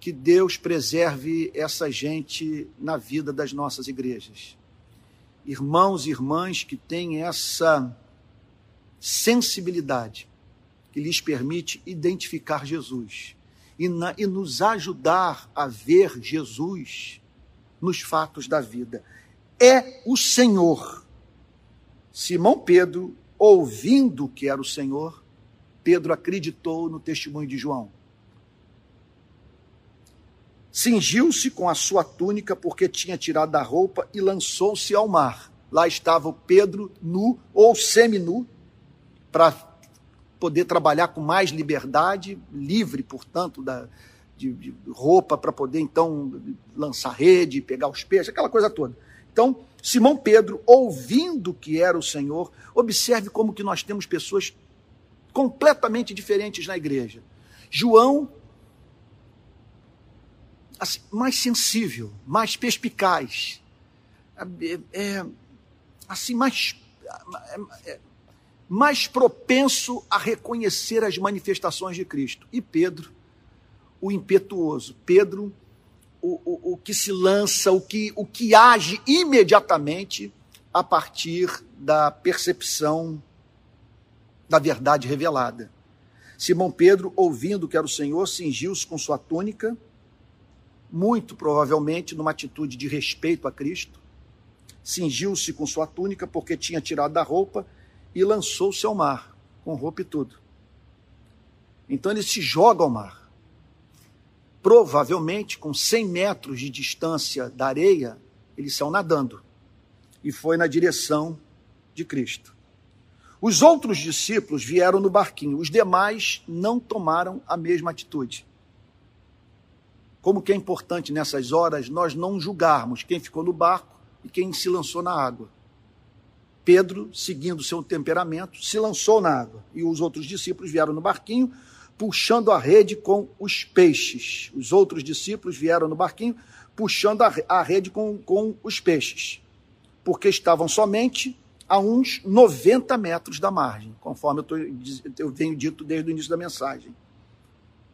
Que Deus preserve essa gente na vida das nossas igrejas. Irmãos e irmãs que têm essa sensibilidade que lhes permite identificar Jesus e, na, e nos ajudar a ver Jesus nos fatos da vida. É o Senhor. Simão Pedro, ouvindo que era o Senhor, Pedro acreditou no testemunho de João. Cingiu-se com a sua túnica, porque tinha tirado a roupa, e lançou-se ao mar. Lá estava o Pedro nu ou seminu, para poder trabalhar com mais liberdade, livre, portanto, da, de, de roupa para poder então lançar rede, pegar os peixes, aquela coisa toda. Então, Simão Pedro, ouvindo que era o Senhor, observe como que nós temos pessoas completamente diferentes na igreja. João, assim, mais sensível, mais perspicaz, é, é, assim, mais, é, é mais propenso a reconhecer as manifestações de Cristo. E Pedro, o impetuoso. Pedro, o, o, o que se lança, o que, o que age imediatamente a partir da percepção da verdade revelada. Simão Pedro, ouvindo que era o Senhor, cingiu-se com sua túnica, muito provavelmente numa atitude de respeito a Cristo, cingiu-se com sua túnica porque tinha tirado da roupa e lançou-se ao mar, com roupa e tudo. Então ele se joga ao mar. Provavelmente, com 100 metros de distância da areia, eles são nadando. E foi na direção de Cristo. Os outros discípulos vieram no barquinho, os demais não tomaram a mesma atitude. como que é importante nessas horas nós não julgarmos quem ficou no barco e quem se lançou na água. Pedro, seguindo seu temperamento, se lançou na água e os outros discípulos vieram no barquinho, puxando a rede com os peixes. Os outros discípulos vieram no barquinho, puxando a rede com, com os peixes, porque estavam somente a uns 90 metros da margem, conforme eu, tô, eu venho dito desde o início da mensagem.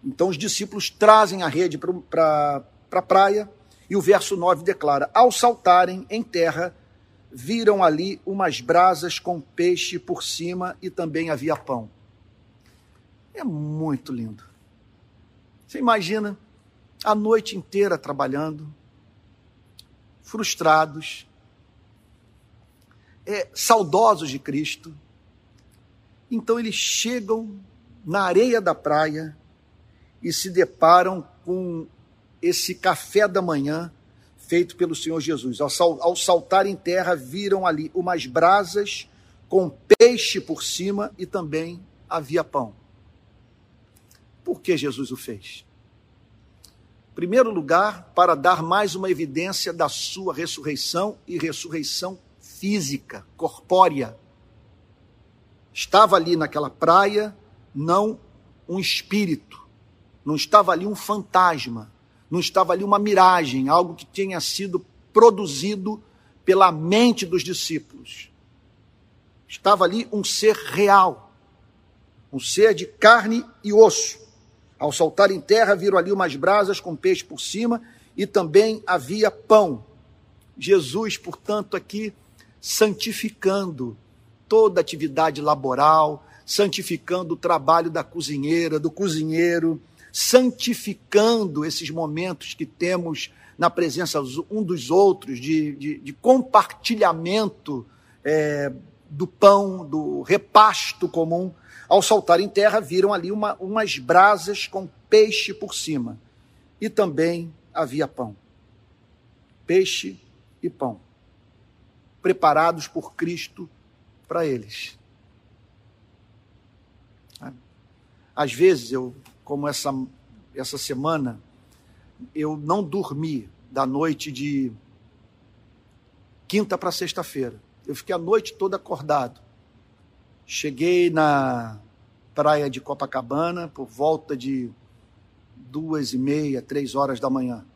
Então os discípulos trazem a rede para a pra praia e o verso 9 declara: Ao saltarem em terra, viram ali umas brasas com peixe por cima e também havia pão. É muito lindo. Você imagina a noite inteira trabalhando, frustrados, é, saudosos de Cristo. Então eles chegam na areia da praia e se deparam com esse café da manhã feito pelo Senhor Jesus. Ao, sal, ao saltar em terra, viram ali umas brasas com peixe por cima e também havia pão. Por que Jesus o fez? Primeiro lugar, para dar mais uma evidência da sua ressurreição e ressurreição física, corpórea. Estava ali naquela praia não um espírito, não estava ali um fantasma, não estava ali uma miragem, algo que tinha sido produzido pela mente dos discípulos. Estava ali um ser real, um ser de carne e osso. Ao saltar em terra, viram ali umas brasas com peixe por cima e também havia pão. Jesus, portanto, aqui santificando toda atividade laboral, santificando o trabalho da cozinheira, do cozinheiro, santificando esses momentos que temos na presença um dos outros, de, de, de compartilhamento é, do pão, do repasto comum. Ao saltar em terra, viram ali uma, umas brasas com peixe por cima. E também havia pão. Peixe e pão. Preparados por Cristo para eles. Às vezes eu como essa, essa semana, eu não dormi da noite de quinta para sexta-feira. Eu fiquei a noite toda acordado. Cheguei na praia de Copacabana por volta de duas e meia, três horas da manhã.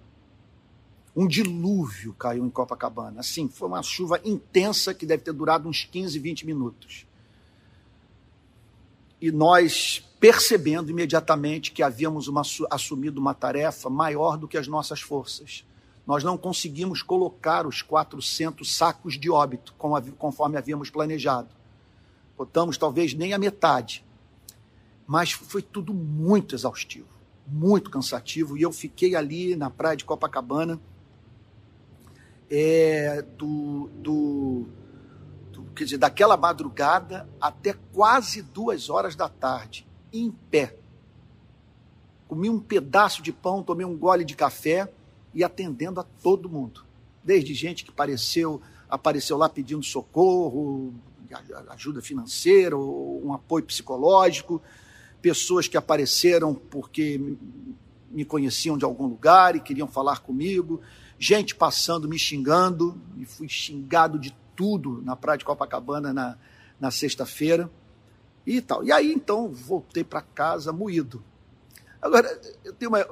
Um dilúvio caiu em Copacabana. Assim, foi uma chuva intensa que deve ter durado uns 15, 20 minutos. E nós percebendo imediatamente que havíamos uma, assumido uma tarefa maior do que as nossas forças. Nós não conseguimos colocar os 400 sacos de óbito conforme havíamos planejado. Botamos talvez nem a metade. Mas foi tudo muito exaustivo, muito cansativo. E eu fiquei ali na praia de Copacabana, é, do, do, quer dizer, daquela madrugada até quase duas horas da tarde em pé. Comi um pedaço de pão, tomei um gole de café e atendendo a todo mundo. Desde gente que apareceu, apareceu lá pedindo socorro, ajuda financeira, um apoio psicológico, pessoas que apareceram porque me conheciam de algum lugar e queriam falar comigo, gente passando me xingando, e fui xingado de tudo na Praia de Copacabana na, na sexta-feira e tal. E aí então voltei para casa moído. Agora, eu tenho uma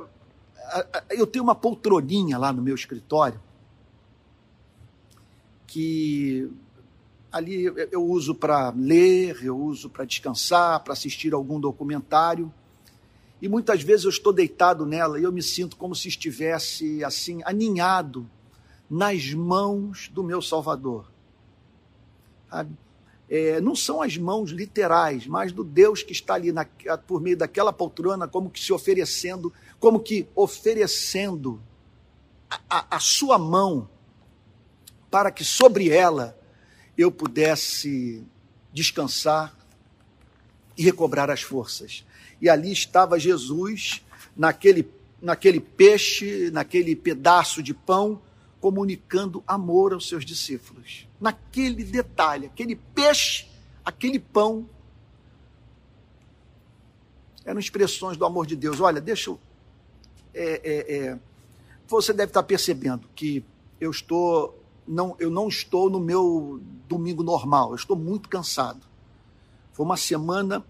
eu tenho uma poltroninha lá no meu escritório que ali eu uso para ler, eu uso para descansar, para assistir algum documentário. E muitas vezes eu estou deitado nela e eu me sinto como se estivesse assim aninhado nas mãos do meu Salvador. Sabe? é, não são as mãos literais, mas do Deus que está ali na, por meio daquela poltrona, como que se oferecendo, como que oferecendo a, a, sua mão para que sobre ela eu pudesse descansar e recobrar as forças. E ali estava Jesus, naquele, naquele peixe, naquele pedaço de pão, comunicando amor aos seus discípulos. Naquele detalhe, aquele peixe, aquele pão, eram expressões do amor de Deus. Olha, deixa eu é, é, é, você deve estar percebendo que eu estou não, eu não estou no meu domingo normal, eu estou muito cansado. Foi uma semana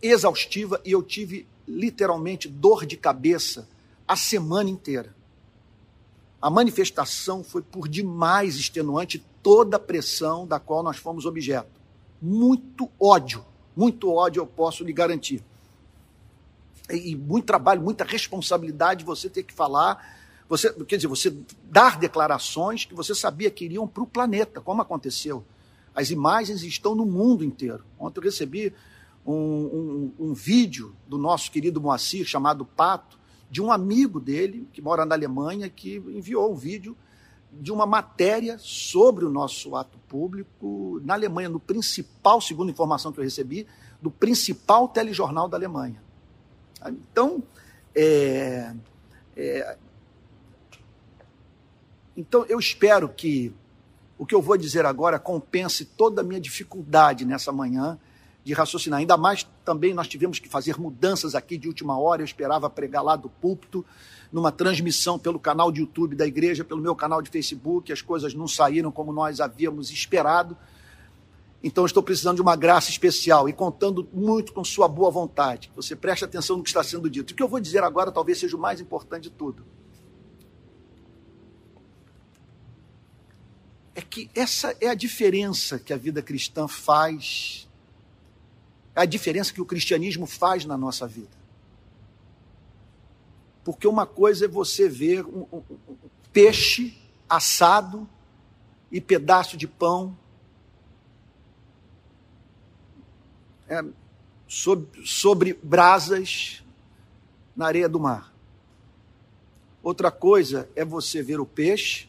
exaustiva e eu tive literalmente dor de cabeça a semana inteira. A manifestação foi por demais extenuante toda a pressão da qual nós fomos objeto. Muito ódio, muito ódio eu posso lhe garantir. E muito trabalho, muita responsabilidade você ter que falar você, quer dizer, você dar declarações que você sabia que iriam para o planeta, como aconteceu. As imagens estão no mundo inteiro. Ontem eu recebi um, um, um vídeo do nosso querido Moacir, chamado Pato, de um amigo dele, que mora na Alemanha, que enviou um vídeo de uma matéria sobre o nosso ato público na Alemanha, no principal, segundo a informação que eu recebi, do principal telejornal da Alemanha. Então, é, é, então, eu espero que o que eu vou dizer agora compense toda a minha dificuldade nessa manhã de raciocinar. Ainda mais também nós tivemos que fazer mudanças aqui de última hora. Eu esperava pregar lá do púlpito, numa transmissão pelo canal de YouTube da igreja, pelo meu canal de Facebook. As coisas não saíram como nós havíamos esperado. Então, estou precisando de uma graça especial e contando muito com sua boa vontade. Você preste atenção no que está sendo dito. O que eu vou dizer agora talvez seja o mais importante de tudo. é que essa é a diferença que a vida cristã faz, a diferença que o cristianismo faz na nossa vida. Porque uma coisa é você ver um, um, um peixe assado e pedaço de pão é, sobre, sobre brasas na areia do mar. Outra coisa é você ver o peixe,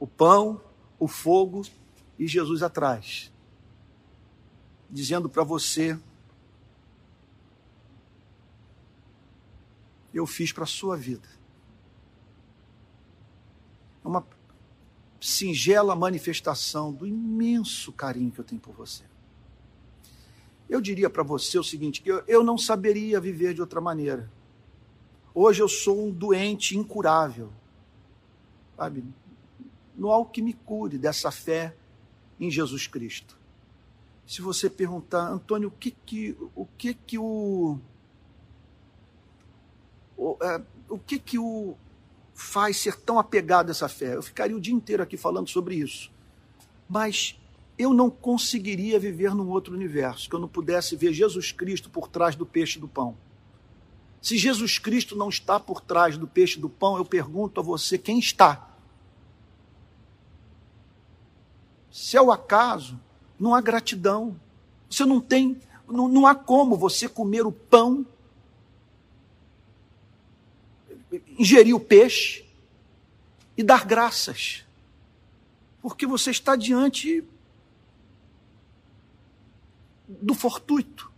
o pão o fogo e Jesus atrás, dizendo para você: Eu fiz para a sua vida. É uma singela manifestação do imenso carinho que eu tenho por você. Eu diria para você o seguinte: eu, eu não saberia viver de outra maneira. Hoje eu sou um doente incurável. Sabe? no algo que me cure dessa fé em Jesus Cristo. Se você perguntar, Antônio, o que que o que que o o, é, o que que o faz ser tão apegado a essa fé? Eu ficaria o dia inteiro aqui falando sobre isso. Mas eu não conseguiria viver num outro universo, que eu não pudesse ver Jesus Cristo por trás do peixe e do pão. Se Jesus Cristo não está por trás do peixe e do pão, eu pergunto a você quem está. Se é o acaso, não há gratidão. Você não tem, não, não há como você comer o pão, ingerir o peixe e dar graças. Porque você está diante do fortuito,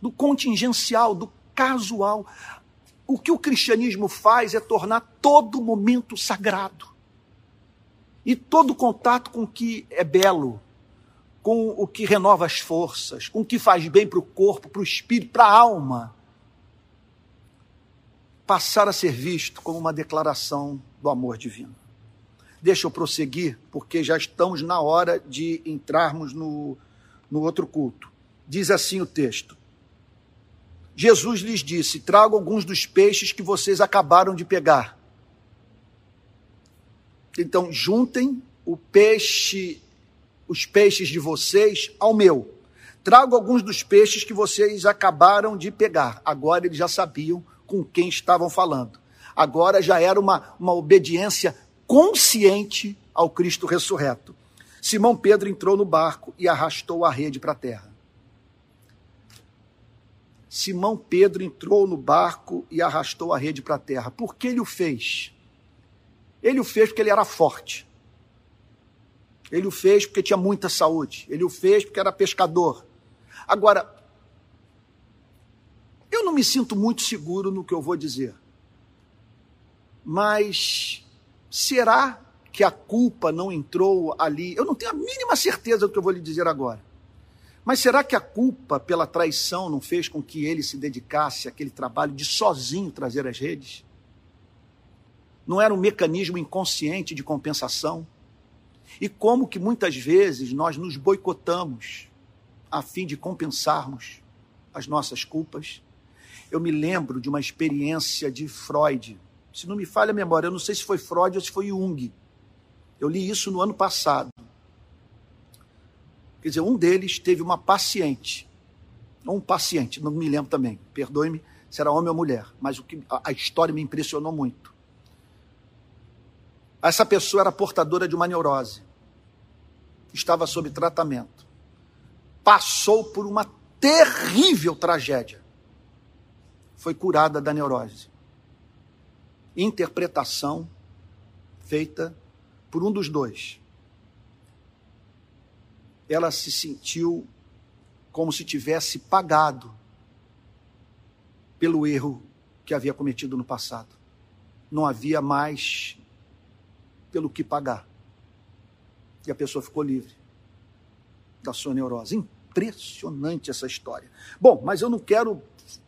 do contingencial, do casual. O que o cristianismo faz é tornar todo momento sagrado. E todo contato com o que é belo, com o que renova as forças, com o que faz bem para o corpo, para o espírito, para a alma, passar a ser visto como uma declaração do amor divino. Deixa eu prosseguir, porque já estamos na hora de entrarmos no, no outro culto. Diz assim o texto: Jesus lhes disse: Trago alguns dos peixes que vocês acabaram de pegar. Então, juntem o peixe, os peixes de vocês ao meu. Trago alguns dos peixes que vocês acabaram de pegar. Agora eles já sabiam com quem estavam falando. Agora já era uma, uma obediência consciente ao Cristo ressurreto. Simão Pedro entrou no barco e arrastou a rede para a terra. Simão Pedro entrou no barco e arrastou a rede para a terra. Por que ele o fez? Ele o fez porque ele era forte. Ele o fez porque tinha muita saúde. Ele o fez porque era pescador. Agora, eu não me sinto muito seguro no que eu vou dizer. Mas será que a culpa não entrou ali? Eu não tenho a mínima certeza do que eu vou lhe dizer agora. Mas será que a culpa pela traição não fez com que ele se dedicasse àquele trabalho de sozinho trazer as redes? Não era um mecanismo inconsciente de compensação? E como que muitas vezes nós nos boicotamos a fim de compensarmos as nossas culpas? Eu me lembro de uma experiência de Freud. Se não me falha a memória, eu não sei se foi Freud ou se foi Jung. Eu li isso no ano passado. Quer dizer, um deles teve uma paciente, ou um paciente, não me lembro também, perdoe-me se era homem ou mulher, mas o que, a, a história me impressionou muito. Essa pessoa era portadora de uma neurose, estava sob tratamento, passou por uma terrível tragédia foi curada da neurose. Interpretação feita por um dos dois. Ela se sentiu como se tivesse pagado pelo erro que havia cometido no passado. Não havia mais pelo que pagar. E a pessoa ficou livre da sua neurose. Impressionante essa história. Bom, mas eu não quero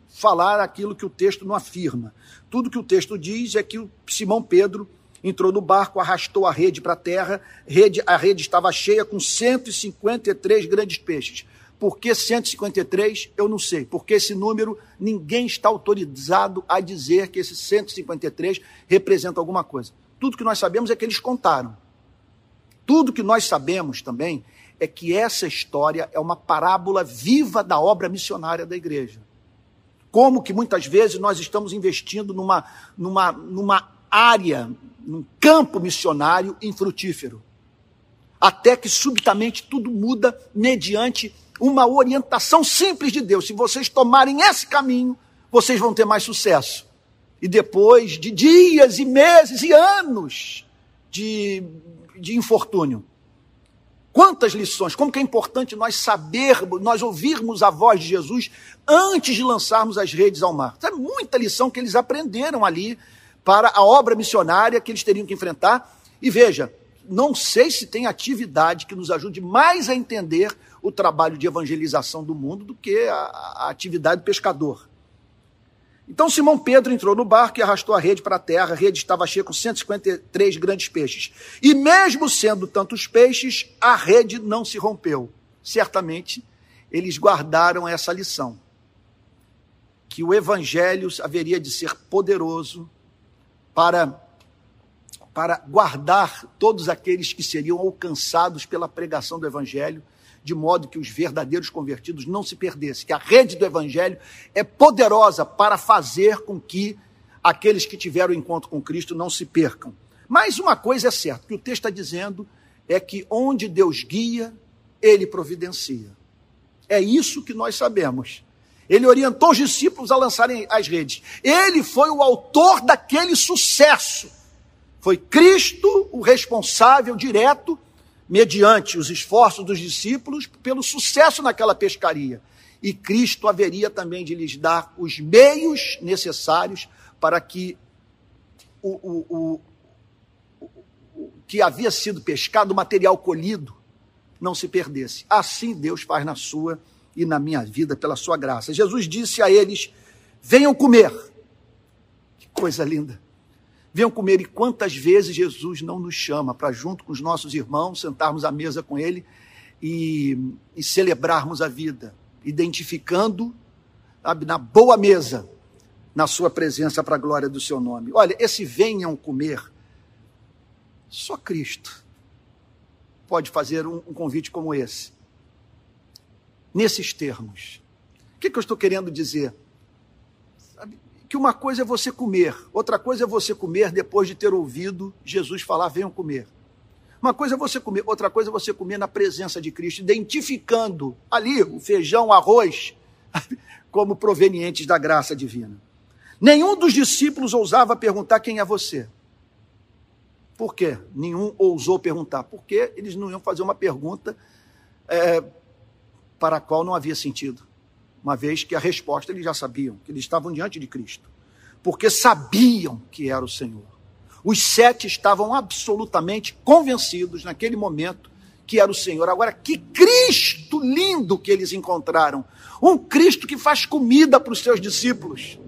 falar aquilo que o texto não afirma. Tudo que o texto diz é que o Simão Pedro entrou no barco, arrastou a rede para a terra, rede, a rede estava cheia com 153 grandes peixes. Por que 153? Eu não sei. Porque esse número, ninguém está autorizado a dizer que esse 153 representa alguma coisa. Tudo que nós sabemos é que eles contaram. Tudo que nós sabemos também é que essa história é uma parábola viva da obra missionária da igreja como que muitas vezes nós estamos investindo numa, numa, numa área, num campo missionário infrutífero. Até que subitamente tudo muda mediante uma orientação simples de Deus. Se vocês tomarem esse caminho, vocês vão ter mais sucesso. E depois de dias e meses e anos de, de infortúnio, Quantas lições, como que é importante nós sabermos, nós ouvirmos a voz de Jesus antes de lançarmos as redes ao mar. É muita lição que eles aprenderam ali para a obra missionária que eles teriam que enfrentar. E veja, não sei se tem atividade que nos ajude mais a entender o trabalho de evangelização do mundo do que a, a atividade do pescador. Então Simão Pedro entrou no barco e arrastou a rede para a terra. A rede estava cheia com 153 grandes peixes. E mesmo sendo tantos peixes, a rede não se rompeu. Certamente eles guardaram essa lição. Que o evangelho haveria de ser poderoso para para guardar todos aqueles que seriam alcançados pela pregação do evangelho de modo que os verdadeiros convertidos não se perdessem, que a rede do evangelho é poderosa para fazer com que aqueles que tiveram encontro com Cristo não se percam. Mas uma coisa é certa, que o texto está dizendo é que onde Deus guia, ele providencia. É isso que nós sabemos. Ele orientou os discípulos a lançarem as redes. Ele foi o autor daquele sucesso. Foi Cristo o responsável direto mediante os esforços dos discípulos, pelo sucesso naquela pescaria. E Cristo haveria também de lhes dar os meios necessários para que o, o, o, o que havia sido pescado, o material colhido, não se perdesse. Assim Deus faz na sua e na minha vida, pela sua graça. Jesus disse a eles: venham comer. Que coisa linda. Venham comer. E quantas vezes Jesus não nos chama para, junto com os nossos irmãos, sentarmos à mesa com Ele e, e celebrarmos a vida, identificando, sabe, na boa mesa, na Sua presença para a glória do Seu nome. Olha, esse venham comer, só Cristo pode fazer um, um convite como esse. Nesses termos. O que, que eu estou querendo dizer? Que uma coisa é você comer, outra coisa é você comer depois de ter ouvido Jesus falar: venham comer. Uma coisa é você comer, outra coisa é você comer na presença de Cristo, identificando ali o feijão, o arroz, como provenientes da graça divina. Nenhum dos discípulos ousava perguntar quem é você. Por quê? Nenhum ousou perguntar. Porque eles não iam fazer uma pergunta é, para a qual não havia sentido uma vez que a resposta eles já sabiam, que eles estavam diante de Cristo, porque sabiam que era o Senhor. Os sete estavam absolutamente convencidos naquele momento que era o Senhor. Agora, que Cristo lindo que eles encontraram! Um Cristo que faz comida para os seus discípulos,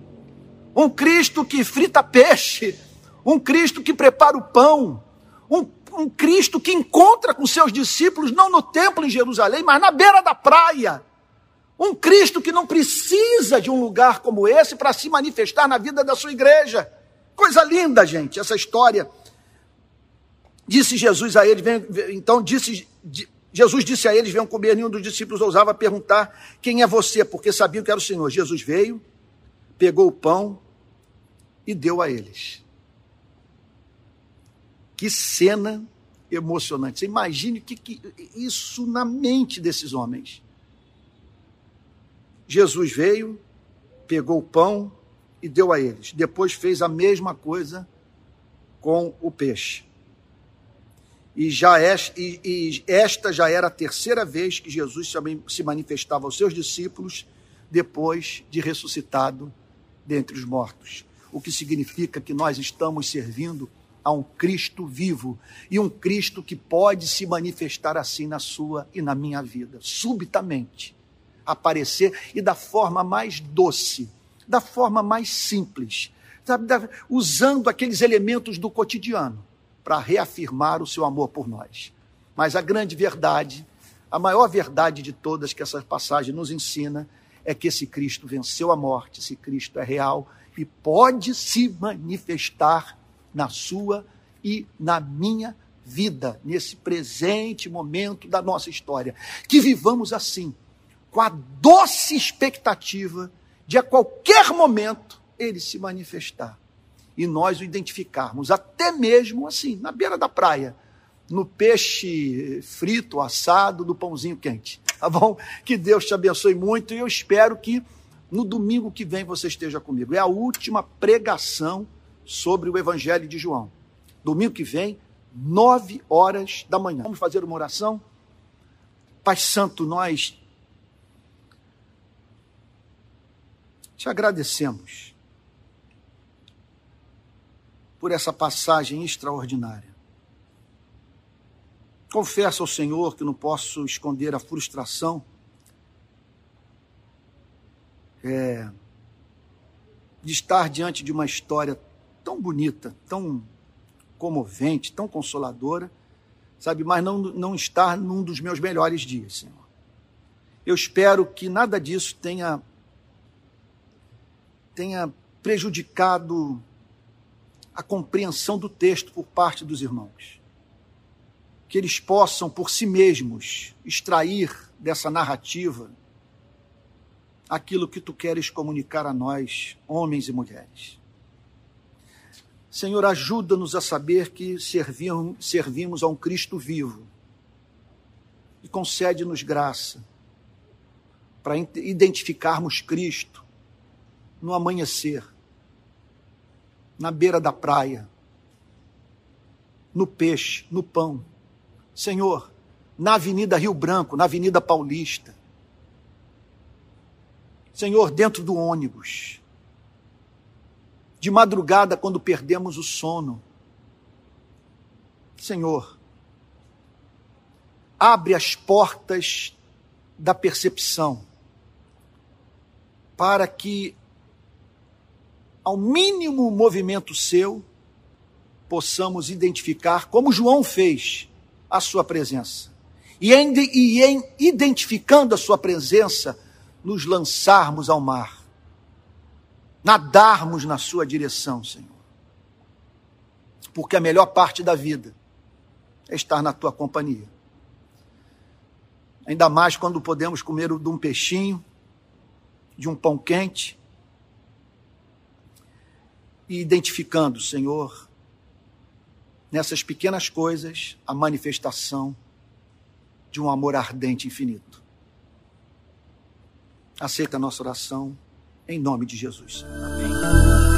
um Cristo que frita peixe, um Cristo que prepara o pão, um, um Cristo que encontra com seus discípulos não no templo em Jerusalém, mas na beira da praia. Um Cristo que não precisa de um lugar como esse para se manifestar na vida da sua igreja. Coisa linda, gente, essa história. Disse Jesus a eles, então disse, Jesus disse a eles: venham comer. Nenhum dos discípulos ousava perguntar: quem é você? Porque sabiam que era o Senhor. Jesus veio, pegou o pão e deu a eles. Que cena emocionante. Você imagine que, que isso na mente desses homens. Jesus veio, pegou o pão e deu a eles. Depois fez a mesma coisa com o peixe. E, já esta já era a terceira vez que Jesus se manifestava aos seus discípulos depois de ressuscitado dentre os mortos. O que significa que nós estamos servindo a um Cristo vivo e um Cristo que pode se manifestar assim na sua e na minha vida, subitamente aparecer e da forma mais doce, da forma mais simples, sabe, usando aqueles elementos do cotidiano para reafirmar o seu amor por nós. Mas a grande verdade, a maior verdade de todas que essa passagem nos ensina, é que esse Cristo venceu a morte, esse Cristo é real e pode se manifestar na sua e na minha vida, nesse presente momento da nossa história. Que vivamos assim, com a doce expectativa de a qualquer momento ele se manifestar e nós o identificarmos, até mesmo assim, na beira da praia, no peixe frito, assado, no pãozinho quente. Tá bom? Que Deus te abençoe muito e eu espero que no domingo que vem você esteja comigo. É a última pregação sobre o Evangelho de João. Domingo que vem, nove horas da manhã. Vamos fazer uma oração? Pai Santo, nós te agradecemos por essa passagem extraordinária. Confesso ao Senhor que não posso esconder a frustração é, de estar diante de uma história tão bonita, tão comovente, tão consoladora, sabe, mas não, não estar num dos meus melhores dias, Senhor. Eu espero que nada disso tenha, tenha prejudicado a compreensão do texto por parte dos irmãos. Que eles possam, por si mesmos, extrair dessa narrativa aquilo que tu queres comunicar a nós, homens e mulheres. Senhor, ajuda-nos a saber que servimos a um Cristo vivo e concede-nos graça para identificarmos Cristo no amanhecer na beira da praia, no peixe, no pão. Senhor, na Avenida Rio Branco, na Avenida Paulista. Senhor, dentro do ônibus. De madrugada, quando perdemos o sono. Senhor, abre as portas da percepção para que ao mínimo movimento seu, possamos identificar, como João fez, a sua presença. E em, e em identificando a sua presença, nos lançarmos ao mar, nadarmos na sua direção, Senhor. Porque a melhor parte da vida é estar na tua companhia. Ainda mais quando podemos comer de um peixinho, de um pão quente, e identificando, Senhor, nessas pequenas coisas, a manifestação de um amor ardente infinito. Aceita a nossa oração, em nome de Jesus. Amém.